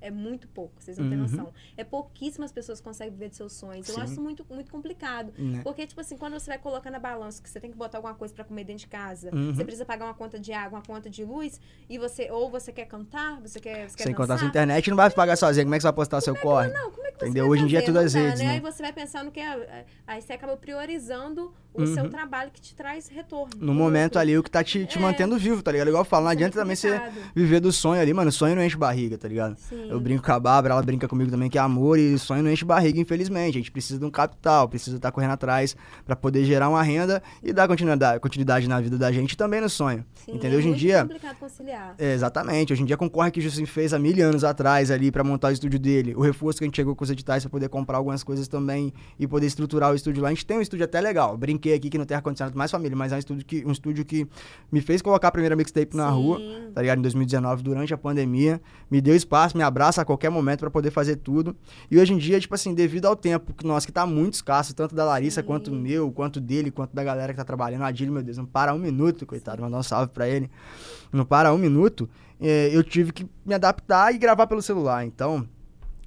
Speaker 1: é muito pouco, vocês não têm
Speaker 4: Uhum.
Speaker 1: noção. É pouquíssimas pessoas que conseguem viver de seus sonhos. Eu
Speaker 4: Sim.
Speaker 1: acho isso muito, muito complicado.
Speaker 4: Né?
Speaker 1: Porque, tipo assim, quando você vai colocar na balança que você tem que botar alguma coisa pra comer dentro de casa,
Speaker 4: Uhum.
Speaker 1: você precisa pagar uma conta de água, uma conta de luz, e você, ou você quer cantar, você quer, você quer
Speaker 4: Sem contar
Speaker 1: dançar.
Speaker 4: sua internet, não vai pagar sozinho. Como é que você vai postar seu corre?
Speaker 1: Não, como é
Speaker 4: Entendeu? Hoje em dia é tudo às
Speaker 1: dá,
Speaker 4: redes, né?
Speaker 1: Aí você vai pensando que... é- Aí você acaba priorizando o
Speaker 4: Uhum.
Speaker 1: seu trabalho que te traz retorno.
Speaker 4: No momento ali, o que tá te, te
Speaker 1: É.
Speaker 4: mantendo vivo, tá ligado? Igual eu falo, não
Speaker 1: é
Speaker 4: adianta também
Speaker 1: muito
Speaker 4: você viver do sonho ali, mano. Sonho não enche barriga, tá ligado?
Speaker 1: Sim.
Speaker 4: Eu brinco com a Bárbara, ela brinca comigo também que é amor e sonho não enche barriga, infelizmente. A gente precisa de um capital, precisa estar correndo atrás pra poder gerar uma renda e dar continuidade, continuidade na vida da gente também no sonho.
Speaker 1: Sim,
Speaker 4: entendeu?
Speaker 1: é
Speaker 4: Hoje em dia,
Speaker 1: complicado conciliar.
Speaker 4: É, exatamente. Hoje em dia, com o corre que o Justin fez há mil anos atrás ali pra montar o estúdio dele, o reforço que a gente chegou com os editais pra poder comprar algumas coisas também e poder estruturar o estúdio lá. A gente tem um estúdio até legal. Brinquei aqui que não tem ar-condicionado mais família, mas é um estúdio que, um estúdio que me fez colocar a primeira mixtape na
Speaker 1: Sim.
Speaker 4: rua, tá ligado? Em 2019, durante a pandemia. Me deu espaço, me abraça a qualquer momento pra poder fazer tudo. E hoje em dia, tipo assim, devido ao tempo que nosso que tá muito escasso, tanto da Larissa
Speaker 1: Sim.
Speaker 4: quanto meu, quanto dele, quanto da galera que tá trabalhando. A Adílio, meu Deus, não para um minuto, coitado. Mandar um salve pra ele não para um minuto, é, eu tive que me adaptar e gravar pelo celular. Então,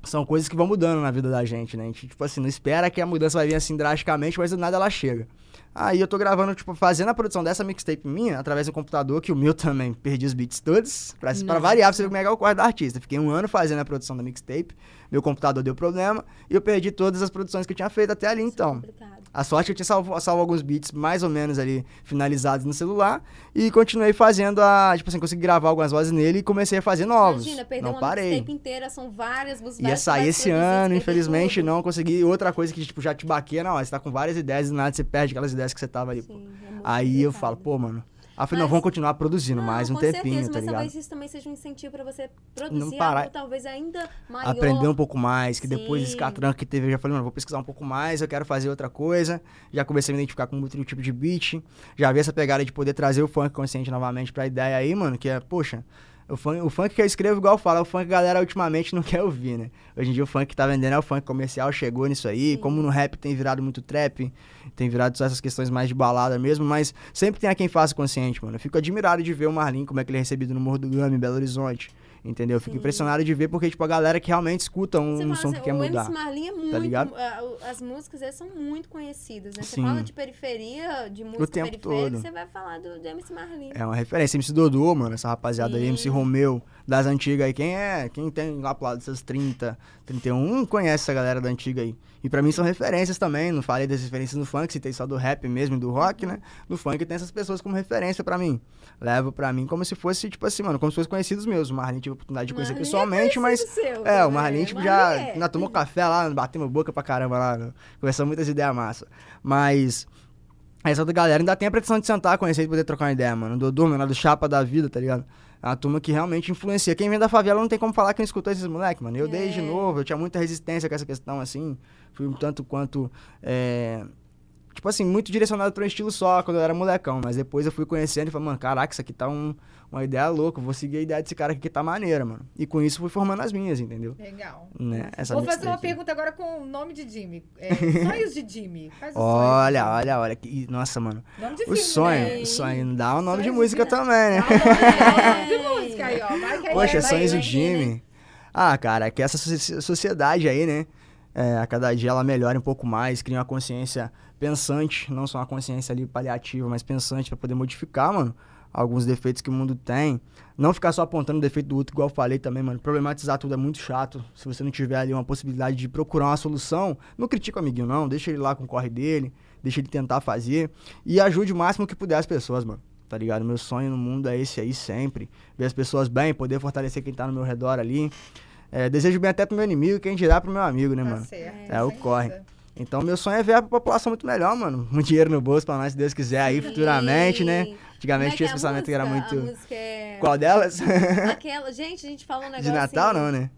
Speaker 4: são coisas que vão mudando na vida da gente, né? A gente, tipo assim, não espera que a mudança vai vir assim drasticamente, mas do nada ela chega. Aí eu tô gravando, tipo, fazendo a produção dessa mixtape minha através do computador, que o meu também perdi os beats todos, pra, pra variar, pra você ver como é que é o corre do artista. Fiquei um ano fazendo a produção da mixtape, meu computador deu problema, e eu perdi todas as produções que eu tinha feito até ali, então.
Speaker 1: Complicado.
Speaker 4: A sorte é que eu tinha salvo, salvo alguns beats mais ou menos ali finalizados no celular e continuei fazendo a. Tipo assim, consegui gravar algumas vozes nele e comecei a fazer novos.
Speaker 1: Imagina, perder
Speaker 4: não
Speaker 1: uma
Speaker 4: parei.
Speaker 1: mixtape inteira, são várias músicas.
Speaker 4: Ia sair esse ano, infelizmente
Speaker 1: tudo.
Speaker 4: não consegui. Outra coisa que tipo, já te baqueia, não, ó, você tá com várias ideias e nada, você perde aquelas ideias que você tava ali.
Speaker 1: Sim, é
Speaker 4: Aí eu
Speaker 1: complicado.
Speaker 4: falo, pô, mano. Aí eu falei, não,
Speaker 1: Mas-
Speaker 4: vamos continuar produzindo mais um tempinho,
Speaker 1: certeza,
Speaker 4: tá
Speaker 1: mas
Speaker 4: ligado?
Speaker 1: talvez isso também seja um incentivo pra você produzir
Speaker 4: parar.
Speaker 1: algo talvez ainda maior.
Speaker 4: aprender um pouco mais, que depois desse
Speaker 1: Sim.
Speaker 4: catranco que teve, eu já falei, mano, vou pesquisar um pouco mais, eu quero fazer outra coisa. Já comecei a me identificar com muito tipo de beat. Já vi essa pegada de poder trazer o funk consciente novamente pra ideia aí, mano, que é, poxa, o funk, o funk que eu escrevo, igual eu falo, é o funk que a galera ultimamente não quer ouvir, né? Hoje em dia o funk que tá vendendo é o funk comercial, chegou nisso aí.
Speaker 1: Sim.
Speaker 4: Como no rap tem virado muito trap, tem virado só essas questões mais de balada mesmo, mas sempre tem a quem faça consciente, mano. Eu fico admirado de ver o Marlin, como é que ele é recebido no Morro do Gama, em Belo Horizonte. Entendeu? Eu fico
Speaker 1: Sim.
Speaker 4: impressionado de ver, porque, tipo, a galera que realmente escuta um,
Speaker 1: Você
Speaker 4: um som
Speaker 1: assim,
Speaker 4: que quer
Speaker 1: o
Speaker 4: mudar.
Speaker 1: MC Marlin é muito.
Speaker 4: ligado?
Speaker 1: ah, o- as músicas dele são muito conhecidas, né? Você
Speaker 4: Sim.
Speaker 1: fala de periferia, de música
Speaker 4: tempo
Speaker 1: periférica,
Speaker 4: todo.
Speaker 1: você vai falar do, do MC Marlin.
Speaker 4: É uma referência. MC Dodô, mano, essa rapaziada aí,
Speaker 1: Sim.
Speaker 4: MC Romeu, das antigas aí. Quem é? Quem tem lá pro lado dos seus 30, 31, conhece essa galera da antiga aí. E pra mim são referências também. Não falei das referências no funk, citei só do rap mesmo e do rock, né? No funk tem essas pessoas como referência pra mim. Levo pra mim como se fosse, tipo assim, mano, como se fosse conhecidos meus. O Marlin tive a oportunidade de conhecer
Speaker 1: é
Speaker 4: pessoalmente, mas.
Speaker 1: seu,
Speaker 4: É, o? Marlin, tipo, já.
Speaker 1: é.
Speaker 4: Ainda tomou café lá, batemos boca pra caramba lá. né? Conversamos muitas ideias massa. Mas. Essa outra galera ainda tem a pretensão de sentar, conhecer e poder trocar uma ideia, mano. Dodô, menor do Chapa da vida, tá ligado? É uma turma que realmente influencia. Quem vem da favela não tem como falar que não escutou esses moleques, mano. Eu desde
Speaker 1: É.
Speaker 4: novo, eu tinha muita resistência com essa questão, assim. Fui um tanto quanto. é, Tipo assim, muito direcionado pra um estilo só quando eu era molecão. Mas depois eu fui conhecendo e falei, mano, caraca, isso aqui tá um- uma ideia louca. Vou seguir a ideia desse cara aqui que tá maneira, mano. E com isso fui formando as minhas, entendeu?
Speaker 2: Legal.
Speaker 4: Né? Essa
Speaker 2: Vou fazer uma
Speaker 4: aí.
Speaker 2: pergunta agora com o nome de Jimmy. É, sonhos de Jimmy. Faz o sonho
Speaker 4: Olha,
Speaker 2: de
Speaker 4: olha, olha. que- Nossa, mano.
Speaker 2: Nome de
Speaker 4: O
Speaker 2: filme,
Speaker 4: sonho,
Speaker 2: né?
Speaker 4: o sonho. Dá um nome de
Speaker 2: Sonhos de
Speaker 4: música
Speaker 2: vida.
Speaker 4: também, né?
Speaker 2: Dá um nome de música aí, ó. Vai aí
Speaker 4: Poxa,
Speaker 2: vai,
Speaker 4: sonhos
Speaker 2: vai, vai.
Speaker 4: Jimmy. Ah, cara, que essa soci- sociedade aí, né? é, a cada dia ela melhora um pouco mais, cria uma consciência pensante, não só uma consciência ali paliativa, mas pensante pra poder modificar, mano, alguns defeitos que o mundo tem. Não ficar só apontando o defeito do outro, igual eu falei também, mano. Problematizar tudo é muito chato. Se você não tiver ali uma possibilidade de procurar uma solução, não critica o amiguinho, não. Deixa ele lá com o corre dele, deixa ele tentar fazer. E ajude o máximo que puder as pessoas, mano. Tá ligado? Meu sonho no mundo é esse aí sempre. Ver as pessoas bem, poder fortalecer quem tá no meu redor ali. É, desejo bem até pro meu inimigo, quem dirá pro meu amigo, né,
Speaker 2: Tá
Speaker 4: mano?
Speaker 2: certo.
Speaker 4: É, o corre. Então, meu sonho é ver a população muito melhor, mano. Muito dinheiro no bolso pra nós, se Deus quiser, aí futuramente, né? Antigamente
Speaker 1: é
Speaker 4: tinha esse
Speaker 1: é
Speaker 4: pensamento que era
Speaker 1: música?
Speaker 4: muito.
Speaker 1: Música é...
Speaker 4: Qual delas?
Speaker 1: Aquela... Gente, a gente falou um negócio
Speaker 4: De Natal,
Speaker 1: assim...
Speaker 4: não, né?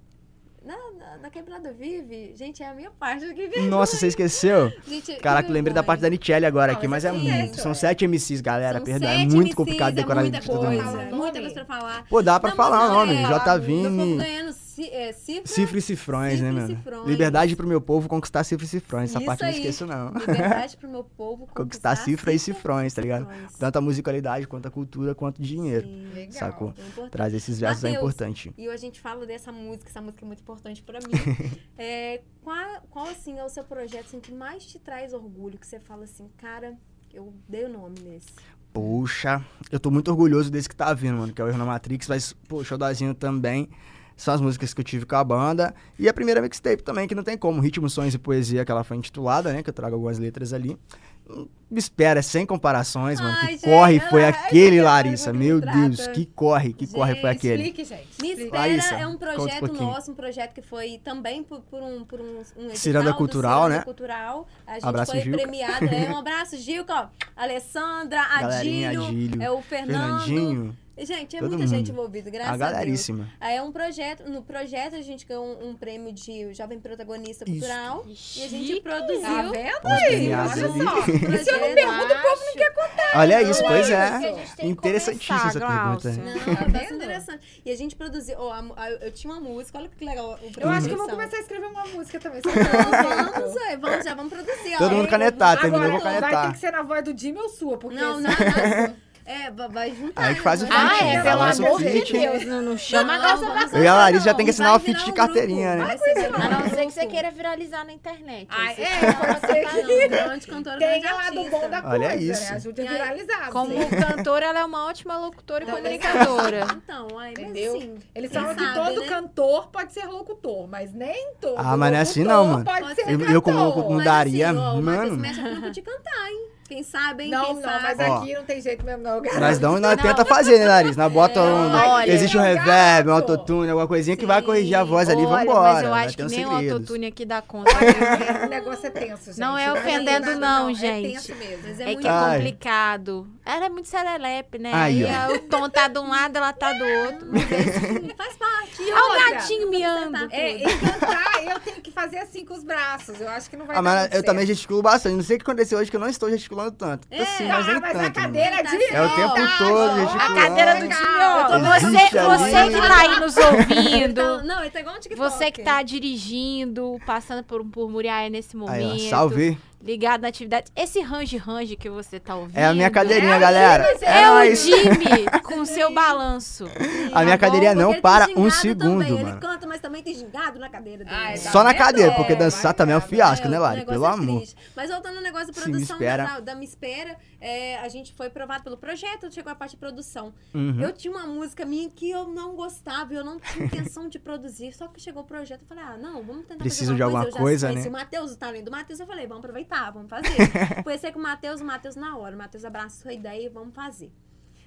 Speaker 1: Na, na, na Quebrada Vive, gente, é a minha parte aqui. Que
Speaker 4: Nossa, você esqueceu?
Speaker 1: Gente,
Speaker 4: Caraca, lembrei da parte da Nichelle agora
Speaker 2: Não,
Speaker 4: aqui, mas é
Speaker 2: é
Speaker 4: muito.
Speaker 2: isso,
Speaker 4: São
Speaker 2: é.
Speaker 4: sete MCs, galera,
Speaker 1: São
Speaker 4: perdão. É muito
Speaker 1: MCs,
Speaker 4: complicado
Speaker 1: é
Speaker 4: decorar
Speaker 1: muita
Speaker 4: de todo
Speaker 1: coisa,
Speaker 4: mundo.
Speaker 1: muita coisa pra falar.
Speaker 4: Pô, dá pra
Speaker 1: Não,
Speaker 4: falar o nome.
Speaker 1: é,
Speaker 4: J.
Speaker 1: Meu povo
Speaker 4: Vini.
Speaker 1: ganhando ci, é, cifra.
Speaker 4: Cifra e cifrões, né,
Speaker 1: Cifra e
Speaker 4: mano?
Speaker 1: cifrões.
Speaker 4: Liberdade pro meu povo conquistar cifra e cifrões. Essa
Speaker 1: Isso
Speaker 4: parte eu não
Speaker 1: aí.
Speaker 4: esqueço, não.
Speaker 1: Liberdade pro meu povo
Speaker 4: Conquistar cifra e cifrões, tá ligado?
Speaker 1: cifrões.
Speaker 4: Tanto a musicalidade, quanto a cultura, quanto o dinheiro.
Speaker 1: Sim,
Speaker 2: Legal.
Speaker 4: Sacou?
Speaker 1: é.
Speaker 4: Trazer esses versos é
Speaker 1: Mateus,
Speaker 4: importante.
Speaker 1: E a gente fala dessa música, essa música é muito importante pra mim. É, qual, qual, assim, é o seu projeto assim, que mais te traz orgulho? Que você fala assim, cara, eu dei o nome nesse.
Speaker 4: Poxa, eu tô muito orgulhoso desse que tá vindo, mano, que é o Erro na Matrix, mas, pô, o Showdazinho também. São as músicas que eu tive com a banda. E a primeira mixtape também, que não tem como. Ritmo, Sonhos e Poesia, que ela foi intitulada, né? Que eu trago algumas letras ali. Hum, Me espera, é sem comparações, mano.
Speaker 1: Ai,
Speaker 4: Que
Speaker 1: gente,
Speaker 4: corre foi
Speaker 1: ela-
Speaker 4: aquele, Larissa. Meu. Deus, que corre, que corre foi
Speaker 1: Gente,
Speaker 4: aquele.
Speaker 2: Explique, gente.
Speaker 1: Me. Espera
Speaker 4: Larissa,
Speaker 1: é um
Speaker 4: um
Speaker 1: projeto
Speaker 4: pouquinho.
Speaker 1: nosso, um projeto que foi também por, por um, por um, um edital
Speaker 4: Ciranda Cultural,
Speaker 1: Ciranda
Speaker 4: né?
Speaker 1: Cultural. A gente
Speaker 4: Abraço,
Speaker 1: foi
Speaker 4: Gilca.
Speaker 1: premiado. É, um abraço, Gilca, ó. Alessandra,
Speaker 4: Galerinha,
Speaker 1: Adílio,
Speaker 4: Adílio,
Speaker 1: é o Fernando.
Speaker 4: Fernandinho,
Speaker 1: Gente, é
Speaker 4: todo
Speaker 1: muita gente
Speaker 4: mundo.
Speaker 1: envolvida, graças
Speaker 4: a
Speaker 1: a, Deus.
Speaker 4: galeríssima.
Speaker 1: Aí é um projeto, no projeto a gente ganhou um, um prêmio de jovem protagonista
Speaker 4: Isso.
Speaker 1: cultural. E a gente produziu.
Speaker 2: Tá vendo aí? Olha
Speaker 4: ali.
Speaker 2: só. se eu não pergunto, o povo não quer contar.
Speaker 4: Olha isso, pois é.
Speaker 3: gente
Speaker 4: Interessantíssima essa pergunta.
Speaker 1: Não,
Speaker 2: Tá
Speaker 1: é
Speaker 2: vendo?
Speaker 1: interessante. E a gente produziu. ó, a- a- eu tinha uma música, olha que legal. O
Speaker 2: Eu acho que eu vou começar a escrever uma música também.
Speaker 1: Então,
Speaker 2: pra-
Speaker 1: vamos, é, vamos, já vamos produzir.
Speaker 4: Todo
Speaker 1: ó.
Speaker 4: mundo canetar,
Speaker 2: Agora,
Speaker 4: terminou, vou
Speaker 2: vai
Speaker 4: canetar.
Speaker 2: ter que ser na voz do Jimmy ou sua, porque...
Speaker 1: Não, não, não. É, va- vai juntar.
Speaker 4: Aí a gente faz o
Speaker 1: vai
Speaker 3: Ah,
Speaker 4: feat,
Speaker 3: é,
Speaker 4: né?
Speaker 3: pelo amor de. Deus, não, não chama a
Speaker 1: Não,
Speaker 3: Glaucia
Speaker 1: vamos
Speaker 3: pra
Speaker 4: Eu e a Larissa já
Speaker 1: não,
Speaker 4: tem que assinar o feat
Speaker 1: virar
Speaker 4: de carteirinha,
Speaker 1: grupo,
Speaker 4: né?
Speaker 3: A não ser que você queira viralizar na internet.
Speaker 2: Ah,
Speaker 3: você
Speaker 2: é,
Speaker 3: não.
Speaker 1: Grande cantora,
Speaker 2: Tem lá do bom da
Speaker 4: Olha
Speaker 2: coisa,
Speaker 4: isso.
Speaker 2: né? Ajude a
Speaker 1: aí,
Speaker 2: viralizar.
Speaker 3: Como cantora, ela é uma ótima locutora e comunicadora.
Speaker 1: Então, aí, mas
Speaker 2: Entendeu?
Speaker 1: assim,
Speaker 2: Eles falam que todo
Speaker 1: né?
Speaker 2: cantor pode ser locutor, mas nem todo
Speaker 4: Ah, mas não é assim não, mano.
Speaker 2: Pode ser
Speaker 4: Eu- eu como locutor não
Speaker 1: Mas
Speaker 4: daria,
Speaker 1: assim, ó, o Matheus
Speaker 4: mano.
Speaker 1: Mexe é grupo de cantar, hein? Quem sabe, hein?
Speaker 2: Não,
Speaker 1: Quem
Speaker 2: não,
Speaker 1: sabe.
Speaker 2: mas
Speaker 4: Ó.
Speaker 2: aqui não tem jeito mesmo, não.
Speaker 4: Nós damos, nós
Speaker 3: Não.
Speaker 4: tenta fazer, né, Larissa? Nós bota um.
Speaker 3: Olha,
Speaker 4: existe um reverb, um autotune, alguma coisinha que vai
Speaker 1: Sim.
Speaker 4: corrigir a voz ali,
Speaker 3: Olha,
Speaker 4: vambora.
Speaker 3: mas eu
Speaker 4: vai
Speaker 3: acho que nem o autotune aqui dá conta.
Speaker 2: O negócio é tenso, gente.
Speaker 3: Não é
Speaker 2: Não
Speaker 3: ofendendo,
Speaker 2: nada,
Speaker 3: não,
Speaker 2: É
Speaker 3: gente.
Speaker 2: tenso mesmo.
Speaker 1: Mas é
Speaker 3: É
Speaker 1: muito
Speaker 3: que é
Speaker 4: Ai.
Speaker 3: complicado. Ela é muito serelepe, né?
Speaker 4: Aí,
Speaker 3: o tom tá de um lado, ela tá do outro.
Speaker 1: Faz parte.
Speaker 3: Olha o gatinho miando.
Speaker 2: É, e cantar, eu tenho que fazer assim com os braços. Eu acho que não vai
Speaker 4: Ah,
Speaker 2: dar
Speaker 4: mas eu também
Speaker 2: certo.
Speaker 4: gesticulo bastante. Não sei o que aconteceu hoje que eu não estou gesticulando tanto.
Speaker 1: É.
Speaker 4: assim, mas
Speaker 2: Ah, mas
Speaker 4: tanto.
Speaker 2: a cadeira
Speaker 1: mano.
Speaker 2: de
Speaker 1: É o
Speaker 4: tempo
Speaker 2: verdade,
Speaker 4: todo gesticulando.
Speaker 3: A cadeira do
Speaker 2: tô
Speaker 3: Você,
Speaker 4: Existe ali.
Speaker 3: você que tá aí nos ouvindo.
Speaker 1: Então, não, ele tá igual um TikTok.
Speaker 3: Você que tá dirigindo, passando por, por Muriaé nesse momento.
Speaker 4: Aí, ó, salve.
Speaker 3: Ligado na atividade. Esse range-range que você tá ouvindo.
Speaker 4: É a minha cadeirinha,
Speaker 2: É
Speaker 4: galera.
Speaker 2: Jimmy,
Speaker 3: É o
Speaker 4: nóis.
Speaker 3: Jimmy com o seu balanço.
Speaker 4: A minha
Speaker 1: Tá
Speaker 4: cadeirinha
Speaker 1: porque
Speaker 4: não para um segundo,
Speaker 1: também.
Speaker 4: mano.
Speaker 1: Ele canta, mas também tem gingado na cadeira dele.
Speaker 2: Ai, tá
Speaker 4: Só na cadeira, porque
Speaker 2: É,
Speaker 4: dançar
Speaker 2: vai
Speaker 4: também é um fiasco, né,
Speaker 1: o
Speaker 4: Lari? Pelo
Speaker 1: é
Speaker 4: amor.
Speaker 1: Mas voltando ao negócio da
Speaker 4: me
Speaker 1: produção
Speaker 4: espera.
Speaker 1: da, da Me Espera, é, a gente foi provado pelo projeto, chegou a parte de produção.
Speaker 4: Uhum.
Speaker 1: Eu tinha uma música minha que eu não gostava, eu não tinha intenção de produzir, só que chegou o projeto, eu falei, ah, não, vamos tentar
Speaker 4: Preciso
Speaker 1: fazer
Speaker 4: de alguma
Speaker 1: Eu já
Speaker 4: coisa,
Speaker 1: conheci
Speaker 4: né?
Speaker 1: o Matheus, o talento do Matheus, eu falei, vamos aproveitar, vamos fazer. Conheci com o Matheus, o Matheus na hora, o Matheus abraçou a ideia e vamos fazer.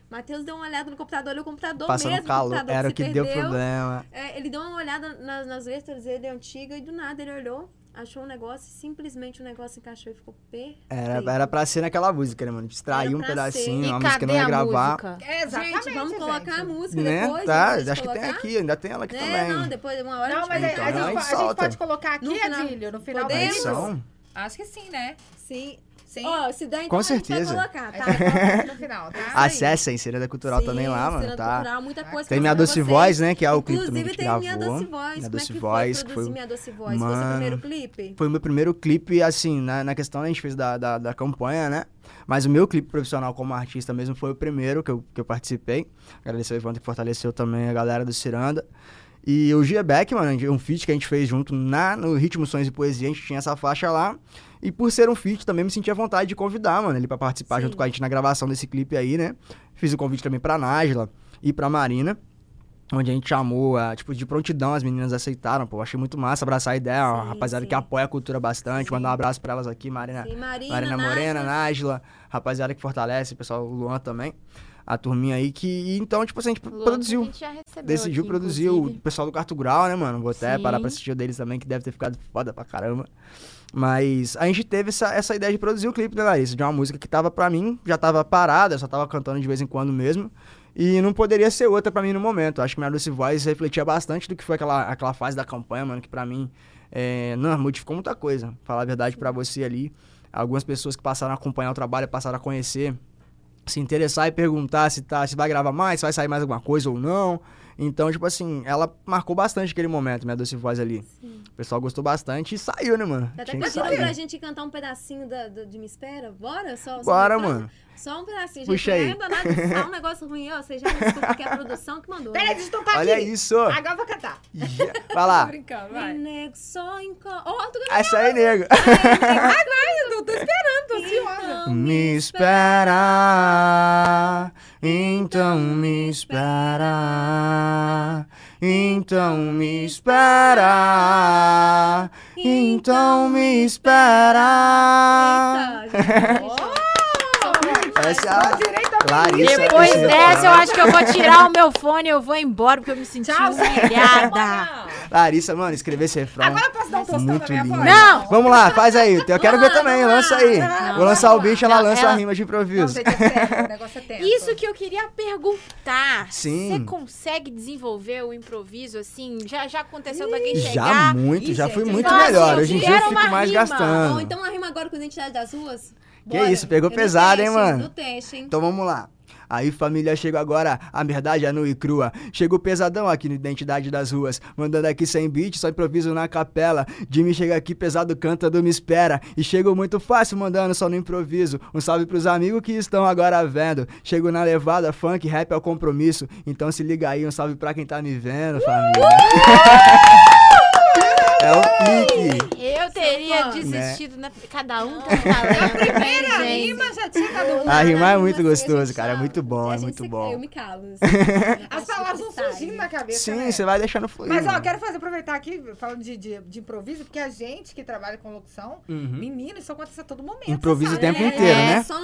Speaker 1: Matheus deu uma olhada no computador, olhou o computador
Speaker 4: Passando
Speaker 1: mesmo,
Speaker 4: calor,
Speaker 1: computador
Speaker 4: era o
Speaker 1: se
Speaker 4: que deu problema.
Speaker 1: É, ele deu uma olhada nas, nas letras dele antiga e do nada ele olhou, achou um negócio e simplesmente o negócio encaixou e ficou perfeito.
Speaker 4: Era, era pra ser naquela música, né, mano? Distrair um pedacinho, uma música que não ia gravar.
Speaker 2: É, exatamente,
Speaker 1: Gente, vamos colocar a música
Speaker 4: Né?
Speaker 1: depois.
Speaker 4: Tá,
Speaker 1: de
Speaker 4: acho que tem
Speaker 1: colocar.
Speaker 4: aqui, ainda tem ela aqui
Speaker 1: É,
Speaker 4: também.
Speaker 1: não, depois, uma hora
Speaker 2: Não,
Speaker 1: a
Speaker 2: mas
Speaker 4: Então,
Speaker 2: a, gente, a gente pode colocar aqui,
Speaker 1: No
Speaker 2: Adílio, no final da
Speaker 1: Podemos?
Speaker 4: Edição?
Speaker 2: Acho que sim, né?
Speaker 1: Sim.
Speaker 2: Sim.
Speaker 1: Ó, se der, então
Speaker 4: Com
Speaker 1: a gente
Speaker 4: certeza.
Speaker 1: vai colocar,
Speaker 2: A
Speaker 1: tá?
Speaker 2: gente coloca no final, tá?
Speaker 4: Acessem, Ciranda Cultural
Speaker 1: Sim,
Speaker 4: também lá, mano, tá?
Speaker 1: Cultural, muita coisa
Speaker 4: Tem Minha Doce Voz, né, que é o clipe também
Speaker 1: Inclusive
Speaker 4: que a
Speaker 1: tem
Speaker 4: gente
Speaker 1: Minha
Speaker 4: gravou.
Speaker 1: Doce Voz.
Speaker 4: Minha
Speaker 1: Como é
Speaker 4: Doce
Speaker 1: que
Speaker 4: Voz,
Speaker 1: foi
Speaker 4: que foi-
Speaker 1: Minha Doce Voz? Foi seu
Speaker 4: Mano.
Speaker 1: primeiro clipe?
Speaker 4: Foi o meu primeiro clipe, assim, na, na questão a gente fez da, da, da campanha, né? Mas o meu clipe profissional como artista mesmo foi o primeiro que eu, que eu participei. Agradecer ao Ivan que fortaleceu também a galera do Ciranda. E o Giebeck, mano, um feat que a gente fez junto na, no Ritmo Sonhos e Poesia, a gente tinha essa faixa lá. E por ser um feat, também me senti à vontade de convidar, mano, ele pra participar
Speaker 1: Sim.
Speaker 4: junto com a gente na gravação desse clipe aí, né? Fiz o convite também pra Nájila e pra Marina. Onde a gente chamou, a, tipo, de prontidão, as meninas aceitaram, pô. Achei muito massa abraçar a ideia. uma
Speaker 1: Sim,
Speaker 4: rapaziada
Speaker 1: sim.
Speaker 4: que apoia a cultura bastante.
Speaker 1: Sim.
Speaker 4: Mandar um abraço pra elas aqui, Marina.
Speaker 1: Marina,
Speaker 4: Marina Morena,
Speaker 1: Nájila.
Speaker 4: Rapaziada que fortalece, o pessoal, o Luan também. A turminha aí que. então, tipo assim, a gente
Speaker 3: Luan,
Speaker 4: produziu.
Speaker 3: A gente já recebeu
Speaker 4: Decidiu
Speaker 3: aqui,
Speaker 4: produzir o
Speaker 3: inclusive.
Speaker 4: pessoal do Quarto Grau, né, mano? Vou até
Speaker 3: Sim.
Speaker 4: parar pra assistir o deles também, que deve ter ficado foda pra caramba. Mas a gente teve essa, essa ideia de produzir o clipe, né, Larissa? De uma música que tava pra mim, já tava parada, eu só tava cantando de vez em quando mesmo. E não poderia ser outra pra mim no momento. Acho que minha Lucy Voice refletia bastante do que foi aquela, aquela fase da campanha, mano, que pra mim, é, não, modificou muita coisa. Falar a verdade pra você ali. Algumas pessoas que passaram a acompanhar o trabalho, passaram a conhecer, se interessar e perguntar se, tá, se vai gravar mais, se vai sair mais alguma coisa ou não. Então, tipo assim, ela marcou bastante aquele momento, minha Doce Voz ali.
Speaker 1: Sim.
Speaker 4: O pessoal gostou bastante e saiu, né, mano?
Speaker 1: Tá até
Speaker 4: Tinha sair.
Speaker 1: pra gente cantar um pedacinho da, do- de Me Espera? Bora? Só, só
Speaker 4: Bora, mano.
Speaker 1: Só um pedacinho, gente.
Speaker 4: Puxa
Speaker 1: não
Speaker 4: aí.
Speaker 1: é danado, tá um negócio ruim, ó. Você já me desculpa que é a produção que mandou.
Speaker 2: Peraí,
Speaker 1: né?
Speaker 2: deixa eu tocar
Speaker 4: Olha
Speaker 2: aqui.
Speaker 4: isso!
Speaker 2: Agora eu vou cantar.
Speaker 4: Já- Vai
Speaker 2: Tô
Speaker 4: lá.
Speaker 2: brincando,
Speaker 1: E
Speaker 2: vai.
Speaker 1: nego só enco... Ó, tu
Speaker 4: Essa aí, nego.
Speaker 2: Eu tô esperando, tô ansiosa.
Speaker 4: Me espera, então me espera, então me espera, então me espera. Essa é Larissa.
Speaker 3: Depois dessa, eu acho que eu vou tirar o meu fone e eu vou embora, porque eu me senti
Speaker 2: Tchau,
Speaker 3: humilhada.
Speaker 4: Larissa, mano, escrever esse refrão.
Speaker 2: Agora eu posso dar um tostão na
Speaker 4: Muito
Speaker 2: minha
Speaker 4: lindo.
Speaker 2: voz?
Speaker 3: Não!
Speaker 4: Vamos lá, faz aí. Eu quero ver também, lança aí.
Speaker 2: Não,
Speaker 4: Vou lançar o bicho, ela
Speaker 3: Não,
Speaker 4: lança a
Speaker 3: ela-
Speaker 4: rima de
Speaker 2: Não,
Speaker 4: improviso.
Speaker 2: gente, é sério, o negócio é.
Speaker 3: Isso que eu queria perguntar.
Speaker 4: Sim.
Speaker 3: Você consegue desenvolver o improviso assim? Já, já aconteceu alguém
Speaker 4: Já
Speaker 3: chegar?
Speaker 4: muito,
Speaker 2: Ih,
Speaker 4: já fui muito melhor.
Speaker 3: assim,
Speaker 4: Hoje em dia eu fico
Speaker 3: uma
Speaker 4: mais
Speaker 3: rima.
Speaker 4: gastando.
Speaker 1: Bom, então uma rima agora com Identidade das Ruas?
Speaker 4: Que
Speaker 1: Bora.
Speaker 4: isso, pegou
Speaker 1: É do
Speaker 4: pesado, hein,
Speaker 1: teste,
Speaker 4: mano?
Speaker 1: Do teste, hein?
Speaker 4: Então vamos lá. Aí família, chega agora, a verdade é nua e crua. Chegou pesadão aqui no Identidade das Ruas. Mandando aqui sem beat, só improviso na capela. Jimmy chega aqui pesado, canta do Me Espera. E chego muito fácil, mandando só no improviso. Um salve pros amigos que estão agora vendo. Chego na levada, funk, rap é o compromisso. Então se liga aí, um salve pra quem tá me vendo, família. É o pique.
Speaker 3: Eu teria
Speaker 1: fã.
Speaker 3: desistido, né? Cada um tem um talento.
Speaker 2: Primeira
Speaker 3: né,
Speaker 2: rima já tinha dado
Speaker 4: A rima é
Speaker 1: Na
Speaker 4: muito
Speaker 1: assim,
Speaker 4: gostoso,
Speaker 1: a
Speaker 4: cara, é muito bom,
Speaker 1: a
Speaker 4: é muito bom.
Speaker 1: Eu me calo. assim.
Speaker 2: As palavras vão surgindo na cabeça,
Speaker 4: Sim,
Speaker 2: né?
Speaker 4: você vai deixando fluir.
Speaker 2: Mas, ó,
Speaker 4: mano.
Speaker 2: quero fazer, aproveitar aqui, falando de, de, de improviso, porque a gente que trabalha com locução,
Speaker 4: Uhum.
Speaker 2: menino, isso acontece a todo momento.
Speaker 4: Improviso
Speaker 2: sabe?
Speaker 4: o tempo
Speaker 1: É,
Speaker 4: inteiro, né?
Speaker 1: É,
Speaker 2: É assim, ó.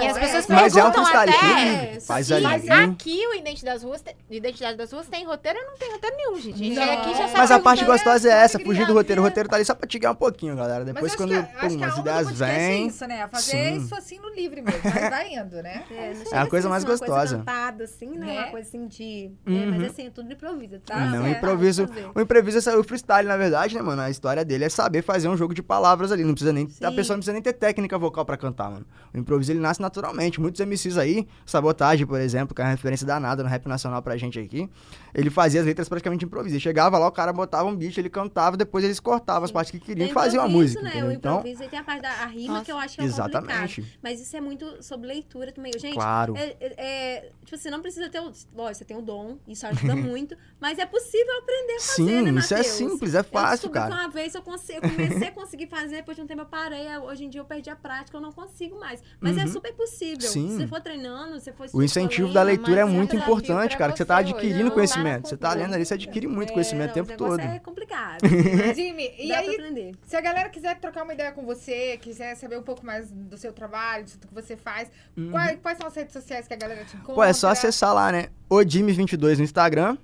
Speaker 3: E as
Speaker 2: É.
Speaker 3: pessoas
Speaker 4: Mas é um freestyle
Speaker 3: até...
Speaker 4: faz
Speaker 1: Sim,
Speaker 4: ali.
Speaker 2: mas.
Speaker 3: Aqui o Identidade das Ruas, tem- Identidade das Ruas tem roteiro, eu não tenho roteiro nenhum, gente.
Speaker 2: Não.
Speaker 3: aqui já sabe
Speaker 4: Mas a parte
Speaker 3: perguntar.
Speaker 4: gostosa é essa, fugir do roteiro. O roteiro tá ali só pra te guiar um pouquinho, galera. Depois quando
Speaker 2: que,
Speaker 4: pum, as ideias
Speaker 2: é
Speaker 4: vêm.
Speaker 2: isso, né? Fazer
Speaker 4: Sim.
Speaker 2: isso assim no livre mesmo, mas vai indo, né?
Speaker 1: É,
Speaker 4: a coisa
Speaker 1: assim,
Speaker 4: mais
Speaker 1: uma
Speaker 4: gostosa.
Speaker 1: Coisa cantada, assim, né? Uma coisa assim de.
Speaker 4: Uhum.
Speaker 1: É, mas assim, é tudo improviso, tá?
Speaker 4: Não,
Speaker 1: É,
Speaker 4: improviso. O improviso é o freestyle, na verdade, né, mano? A história dele é saber fazer um jogo de palavras ali. Não precisa nem. A pessoa não precisa nem ter técnica vocal pra cantar, mano. O improviso ele nasce naturalmente. Muitos MCs aí, Sabotagem, por exemplo, que é uma referência danada no rap nacional pra gente aqui. Ele fazia as letras praticamente improviso. Ele chegava lá, o cara botava um beat, ele cantava, depois eles cortavam as partes que queriam
Speaker 1: Tem
Speaker 4: e faziam a música.
Speaker 1: Né?
Speaker 4: entendeu?
Speaker 1: O
Speaker 4: Então,
Speaker 1: improviso e tem a parte da a rima
Speaker 3: Nossa,
Speaker 1: que eu acho que é
Speaker 4: exatamente.
Speaker 1: Mas isso é muito sobre leitura também. Gente,
Speaker 4: Claro.
Speaker 1: é, é- é- tipo, você não precisa ter o. Lógico, você tem o dom, isso ajuda muito, mas é possível aprender a fazer,
Speaker 4: Sim,
Speaker 1: né,
Speaker 4: isso é simples, é
Speaker 1: Eu
Speaker 4: fácil,
Speaker 1: descobri
Speaker 4: cara.
Speaker 1: que uma vez eu, eu comecei a conseguir fazer, depois de um tempo eu parei, hoje em dia eu perdi a prática, eu não consigo mais. Mas é
Speaker 4: Uhum.
Speaker 1: super possível.
Speaker 4: Sim.
Speaker 1: Se você for treinando, se for
Speaker 4: O incentivo da leitura é
Speaker 3: é
Speaker 4: muito importante, cara, que você tá
Speaker 3: você
Speaker 4: adquirindo
Speaker 3: não
Speaker 4: conhecimento. Você tá lendo ali, você adquire muito
Speaker 1: é,
Speaker 4: conhecimento o
Speaker 1: não,
Speaker 4: tempo
Speaker 1: negócio
Speaker 4: todo.
Speaker 1: É complicado.
Speaker 2: Jimmy, e aí, se a galera quiser trocar uma ideia com você, quiser saber um pouco mais do seu trabalho, do que você faz, quais, quais são as redes sociais que a galera te encontra?
Speaker 4: Uhum. Pô, é só acessar lá, né? O Jimmy22 no Instagram.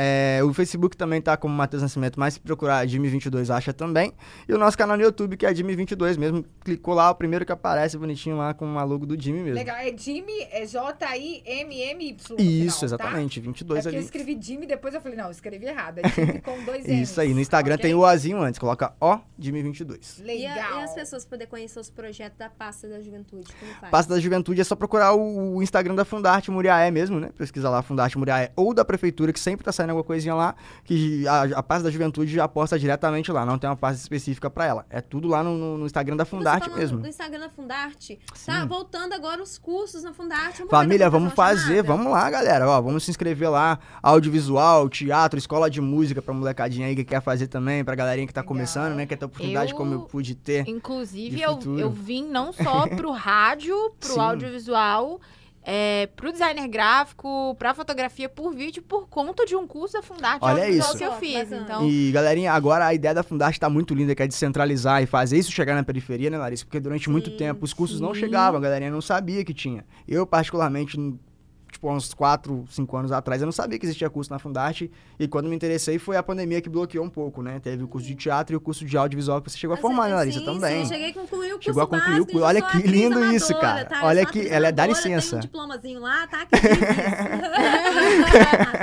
Speaker 4: É, o Facebook também tá como Matheus Nascimento, mas se procurar Jimmy22 acha também. E o nosso canal no YouTube, que é Jimmy22 mesmo. Clicou lá, o primeiro que aparece bonitinho lá com a logo do Jimmy mesmo.
Speaker 2: Legal, é Jimmy, é J-I-M-M-Y.
Speaker 4: Isso,
Speaker 2: final, tá?
Speaker 4: exatamente,
Speaker 2: É
Speaker 4: 22
Speaker 2: porque eu
Speaker 4: ali.
Speaker 2: escrevi Jimmy, depois eu falei, não, eu escrevi errado. É Jimmy com dois M's.
Speaker 4: Isso aí, no Instagram
Speaker 2: ok?
Speaker 4: tem o Ozinho antes, coloca O de 2022.
Speaker 1: E, a-
Speaker 2: Legal.
Speaker 1: e as pessoas poder conhecer os projetos da pasta da juventude? Como faz?
Speaker 4: Pasta da Juventude é só procurar o, o Instagram da Fundarte Muriaé mesmo, né? Pesquisa lá Fundarte Muriaé ou da Prefeitura, que sempre tá saindo alguma coisinha lá, que a, a pasta da Juventude já posta diretamente lá, não tem uma pasta específica pra ela. É tudo lá no, no- no Instagram da
Speaker 1: Você
Speaker 4: Fundarte mesmo.
Speaker 1: Do Instagram da Fundarte.
Speaker 4: Sim.
Speaker 1: Tá voltando agora os cursos na Fundarte. Vamos
Speaker 4: Família, vamos fazer,
Speaker 1: chamada?
Speaker 4: vamos lá, galera. Ó, vamos se inscrever lá. Audiovisual, teatro, escola de música pra molecadinha aí que quer fazer também, pra galerinha que tá
Speaker 2: Legal.
Speaker 4: começando, né? Quer ter oportunidade
Speaker 3: Eu-
Speaker 4: como eu pude ter.
Speaker 3: Inclusive, eu, eu vim não só pro rádio, pro
Speaker 4: Sim.
Speaker 3: audiovisual, é, pro designer gráfico, pra fotografia por vídeo, por conta de um curso da Fundarte
Speaker 4: Olha
Speaker 3: audiovisual
Speaker 4: isso.
Speaker 3: que eu fiz. Então,
Speaker 4: E, galerinha, agora a ideia da Fundarte tá muito linda, que é descentralizar e fazer isso chegar na periferia, né, Larissa? Porque durante muito
Speaker 1: Sim,
Speaker 4: tempo os cursos não
Speaker 3: sim.
Speaker 4: chegavam, a galerinha não sabia que tinha. Eu, particularmente, tipo, há uns 4, 5 anos atrás, eu não sabia que existia curso na Fundarte. E quando me interessei, foi a pandemia que bloqueou um pouco, né? Teve o curso de teatro e o curso de audiovisual que você chegou a
Speaker 1: Ah,
Speaker 4: formar,
Speaker 1: sim,
Speaker 4: né, Larissa?
Speaker 1: sim,
Speaker 4: também.
Speaker 1: Sim, cheguei a concluir o curso
Speaker 4: Chegou a concluir o curso. Olha que lindo
Speaker 1: amadora,
Speaker 4: isso, cara.
Speaker 1: tá?
Speaker 4: Olha que- ela é- dá licença.
Speaker 1: Tem um diplomazinho lá, tá?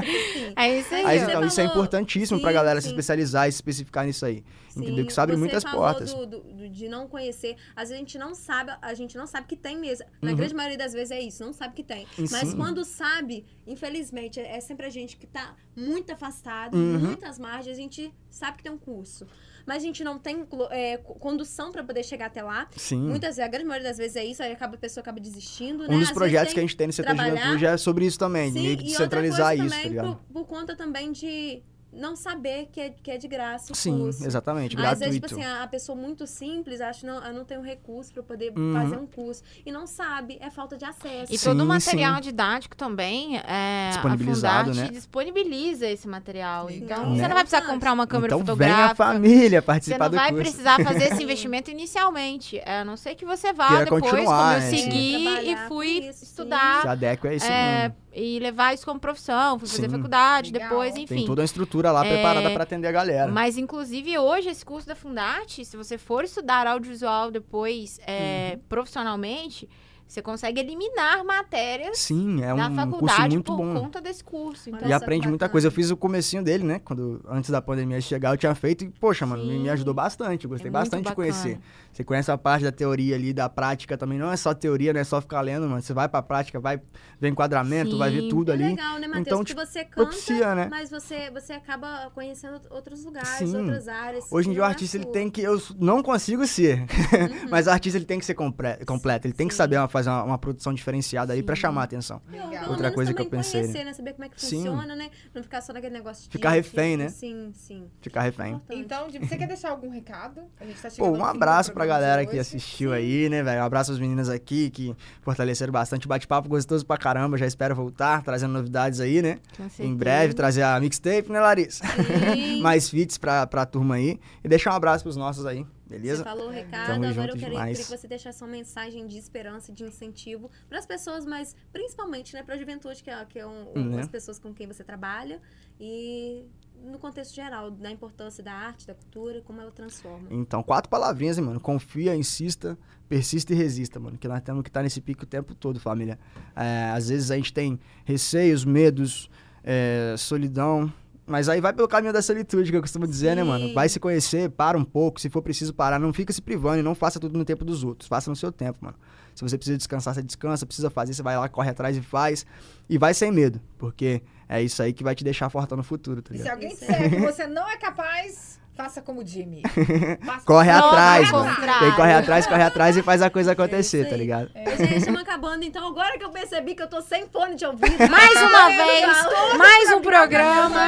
Speaker 1: Que
Speaker 3: é isso aí.
Speaker 4: Aí, então, isso é
Speaker 1: falou-
Speaker 4: importantíssimo pra
Speaker 1: sim,
Speaker 4: galera se
Speaker 1: sim.
Speaker 4: especializar e se especificar nisso aí. Entendeu?
Speaker 1: Sim,
Speaker 4: Que isso abre
Speaker 1: você
Speaker 4: muitas
Speaker 1: falou
Speaker 4: portas.
Speaker 1: do- do- de não conhecer. Às vezes a gente não sabe, a gente não sabe que tem mesmo. Na
Speaker 4: Uhum.
Speaker 1: grande maioria das vezes é isso, não sabe que tem.
Speaker 4: E
Speaker 1: Mas
Speaker 4: sim.
Speaker 1: quando sabe, infelizmente, é é sempre a gente que tá muito afastado,
Speaker 4: Uhum.
Speaker 1: muitas margens, a gente sabe que tem um curso. Mas a gente não tem é, co- condução para poder chegar até lá.
Speaker 4: Sim.
Speaker 1: Muitas vezes, a grande maioria das vezes é isso, aí acaba, a pessoa acaba desistindo, né?
Speaker 4: Um dos
Speaker 1: Às
Speaker 4: projetos que a gente tem no setor de juventude é sobre isso também,
Speaker 1: Sim,
Speaker 4: que
Speaker 1: e
Speaker 4: descentralizar
Speaker 1: coisa
Speaker 4: isso, tá
Speaker 1: também
Speaker 4: ligado?
Speaker 1: por, por conta também de não saber que é, que é de graça o
Speaker 4: Sim,
Speaker 1: curso.
Speaker 4: exatamente,
Speaker 1: Às vezes, tipo assim, a a pessoa muito simples, acha que não, eu não tenho recurso para poder
Speaker 4: Uhum.
Speaker 1: fazer um curso. E não sabe, é falta de acesso.
Speaker 3: E
Speaker 4: Sim,
Speaker 3: todo o material
Speaker 4: sim.
Speaker 3: didático também, é,
Speaker 4: Disponibilizado,
Speaker 3: a Fundarte
Speaker 4: né?
Speaker 3: disponibiliza esse material. Então,
Speaker 1: Né?
Speaker 3: você não vai precisar comprar uma câmera
Speaker 4: então vem a
Speaker 3: fotográfica.
Speaker 4: família
Speaker 3: Você
Speaker 4: participar
Speaker 3: não
Speaker 4: do
Speaker 3: vai
Speaker 4: curso.
Speaker 3: precisar fazer esse investimento inicialmente. É, a não ser que você vá
Speaker 4: Queira
Speaker 3: depois, como eu
Speaker 4: é, sim.
Speaker 3: segui e fui
Speaker 1: isso,
Speaker 3: estudar
Speaker 4: Se adequa a esse
Speaker 3: é,
Speaker 4: mundo.
Speaker 3: E levar isso como profissão, fui fazer
Speaker 4: Sim.
Speaker 3: faculdade,
Speaker 2: Legal.
Speaker 3: depois, enfim.
Speaker 4: Tem toda a estrutura lá
Speaker 3: É,
Speaker 4: preparada pra atender a galera.
Speaker 3: Mas, inclusive, hoje, esse curso da Fundarte, se você for estudar audiovisual depois, é,
Speaker 4: Uhum.
Speaker 3: profissionalmente, você consegue eliminar matérias
Speaker 4: Sim, é
Speaker 3: da
Speaker 4: um curso
Speaker 3: faculdade
Speaker 4: muito
Speaker 3: por
Speaker 4: bom.
Speaker 3: conta desse curso. Então,
Speaker 4: E
Speaker 1: só
Speaker 4: aprende
Speaker 1: que
Speaker 4: muita coisa. Eu fiz o comecinho dele, né? Quando, antes da pandemia chegar, eu tinha feito e, poxa, mano, me,
Speaker 3: Sim.
Speaker 4: me ajudou bastante. Eu gostei
Speaker 3: É
Speaker 4: bastante de conhecer. Você conhece a parte da teoria ali, da prática também. Não é só teoria, não é só ficar lendo, mano. Você vai pra prática, vai ver enquadramento, vai ver
Speaker 3: Sim.
Speaker 4: tudo
Speaker 1: É
Speaker 4: ali.
Speaker 1: legal, né, Matheus?
Speaker 4: Então,
Speaker 1: Porque
Speaker 4: tipo,
Speaker 1: você canta,
Speaker 4: Propicia, né?
Speaker 1: mas você, você acaba conhecendo outros lugares,
Speaker 4: Sim.
Speaker 1: outras áreas.
Speaker 4: Hoje em
Speaker 1: que
Speaker 4: dia o
Speaker 1: é
Speaker 4: artista ele tem que. Eu não consigo ser. mas o artista ele tem que ser completo. Ele tem que
Speaker 1: Sim.
Speaker 4: saber uma- fazer uma, uma produção diferenciada aí pra
Speaker 3: Sim.
Speaker 4: chamar a atenção.
Speaker 2: Legal.
Speaker 4: Outra coisa que eu pensei, né?
Speaker 1: Conhecer, né? Saber como é que
Speaker 4: Sim.
Speaker 1: funciona, né? Não ficar só naquele negócio de
Speaker 4: Ficar refém, né?
Speaker 1: Sim, sim.
Speaker 4: Ficar refém.
Speaker 1: Importante.
Speaker 2: Então, você quer deixar algum recado? A gente tá
Speaker 4: Pô,
Speaker 2: chegando
Speaker 4: um
Speaker 2: fim do
Speaker 4: abraço pra galera que assistiu aí, né, velho? Um abraço às meninas aqui que fortaleceram bastante. Bate-papo gostoso pra caramba. Já espero voltar, trazendo novidades aí, né? Em breve, trazer a mixtape, né, Larissa?
Speaker 1: Sim.
Speaker 4: Mais feats pra, pra turma aí. E deixar um abraço pros nossos aí,
Speaker 1: Você
Speaker 4: beleza?
Speaker 1: falou o recado,
Speaker 4: Tamo
Speaker 1: agora eu queria, queria que você deixasse uma mensagem de esperança, de incentivo para as pessoas, mas principalmente né, para a juventude, que é, que é um, um-
Speaker 4: Né?
Speaker 1: as pessoas com quem você trabalha, e no contexto geral, da importância da arte, da cultura, como ela transforma.
Speaker 4: Então, quatro palavrinhas, hein, mano. Confia, insista, persista e resista, mano. Que nós temos que estar nesse pico o tempo todo, família. É, às vezes a gente tem receios, medos, é, solidão. Mas aí vai pelo caminho da solitude, que eu costumo dizer, né, mano?
Speaker 1: Sim.
Speaker 4: Vai se conhecer, para um pouco. Se for preciso parar, não fica se privando e não faça tudo no tempo dos outros. Faça no seu tempo, mano. Se você precisa descansar, você descansa. Precisa fazer, você vai lá, corre atrás e faz. E vai sem medo, porque é isso aí que vai te deixar fortão no futuro, tá
Speaker 2: E se
Speaker 4: ligado?
Speaker 2: alguém disser que você não é capaz, faça como o Jimmy. Faça-
Speaker 4: Corre
Speaker 3: Não,
Speaker 4: atrás,
Speaker 3: ao
Speaker 4: mano.
Speaker 3: contrário.
Speaker 4: Quem corre atrás, corre atrás e faz a coisa
Speaker 1: É
Speaker 4: acontecer,
Speaker 1: isso
Speaker 4: tá ligado?
Speaker 1: Gente, estamos acabando, então agora que eu percebi que eu tô sem fone de ouvido.
Speaker 3: Mais uma vez, mais um programa.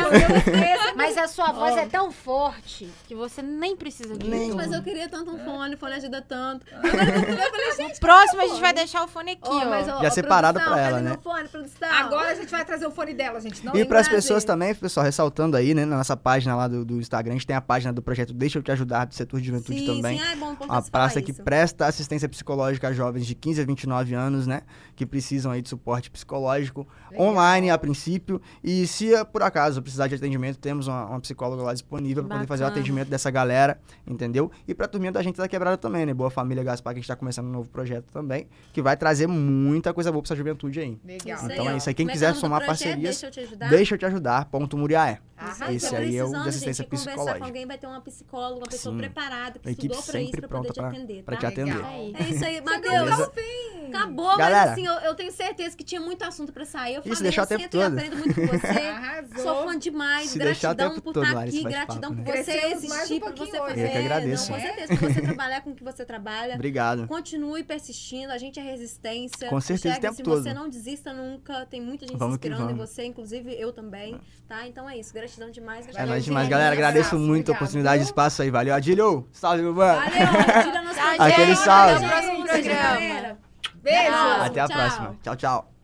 Speaker 3: Mas a sua voz é tão forte que você nem precisa de
Speaker 1: Gente, mas eu queria tanto um fone, o fone ajuda tanto. Agora que eu falei, gente,
Speaker 3: Próximo a gente vai deixar o fone aqui,
Speaker 1: ó,
Speaker 3: ó.
Speaker 1: mas, ó,
Speaker 4: Já separado pra ela, né?
Speaker 1: fone?
Speaker 2: Agora a gente vai trazer o fone dela, gente. Não
Speaker 4: E
Speaker 2: tem
Speaker 4: para as
Speaker 1: prazer.
Speaker 4: pessoas também, pessoal, ressaltando aí, né, na nossa página lá do, do Instagram, a gente tem a página do projeto Deixa Eu Te Ajudar, do setor de juventude
Speaker 1: sim,
Speaker 4: também.
Speaker 1: Sim, ah, é bom, você
Speaker 4: praça que
Speaker 1: isso.
Speaker 4: presta assistência psicológica a jovens de 15 a 29 anos, né? Que precisam aí de suporte psicológico
Speaker 2: Legal.
Speaker 4: online a princípio. E se por acaso precisar de atendimento, temos uma, uma psicóloga lá disponível para poder fazer o atendimento dessa galera, entendeu? E pra turminha da gente da quebrada também, né? Boa Família Gaspar, que a gente tá começando um novo projeto também, que vai trazer muita coisa boa pra essa juventude aí.
Speaker 2: Legal.
Speaker 4: Então é isso aí. Quem
Speaker 1: Como
Speaker 4: quiser somar
Speaker 1: projeto?
Speaker 4: parcerias,
Speaker 1: Deixa eu te ajudar.
Speaker 4: Deixa eu te ajudar, ponto Muriaé.
Speaker 2: Arrasou.
Speaker 4: Esse
Speaker 1: Tô
Speaker 4: aí é o de
Speaker 1: precisando,
Speaker 4: assistência
Speaker 1: gente, conversar com
Speaker 4: psicológica.
Speaker 1: alguém, vai ter uma psicóloga, uma pessoa
Speaker 4: Sim.
Speaker 1: preparada, que
Speaker 4: A equipe
Speaker 1: estudou pra isso, pra poder te
Speaker 4: pra-
Speaker 1: atender,
Speaker 4: pra
Speaker 1: tá?
Speaker 4: te atender.
Speaker 2: Legal.
Speaker 3: Aí.
Speaker 1: É isso aí, Matheus. Acabou,
Speaker 4: Galera.
Speaker 1: mas assim, eu, eu tenho certeza que tinha muito assunto pra sair. Eu
Speaker 4: Isso,
Speaker 1: falei,
Speaker 4: deixar
Speaker 1: eu
Speaker 4: o tempo
Speaker 1: sento e
Speaker 4: todo.
Speaker 1: aprendo muito com você.
Speaker 2: Arrasou.
Speaker 1: Sou fã demais.
Speaker 4: Se
Speaker 1: gratidão
Speaker 4: tempo
Speaker 1: por estar
Speaker 4: Larissa,
Speaker 1: aqui, gratidão
Speaker 4: papo,
Speaker 1: por
Speaker 2: né?
Speaker 1: você existir, por você fazer.
Speaker 4: Eu que agradeço.
Speaker 1: Não, com certeza, por você trabalhar com o que você trabalha.
Speaker 4: Obrigado.
Speaker 1: Continue persistindo, a gente é resistência.
Speaker 4: Com certeza, o tempo
Speaker 1: se
Speaker 4: todo.
Speaker 1: você não desista nunca, tem muita gente se inspirando em você, inclusive eu também, tá? Então é isso, gratidão demais.
Speaker 4: É
Speaker 1: Gratidão
Speaker 4: nóis
Speaker 2: gente.
Speaker 4: demais,
Speaker 1: demais.
Speaker 4: galera. Agradeço muito a oportunidade de
Speaker 2: viu?
Speaker 4: espaço aí. Valeu, Adilho. Salve, meu mano.
Speaker 1: Valeu,
Speaker 3: Tchau,
Speaker 4: Aquele salve.
Speaker 3: Até o próximo programa.
Speaker 1: galera.
Speaker 2: Beijo.
Speaker 4: Até a
Speaker 1: tchau.
Speaker 4: próxima. Tchau, tchau.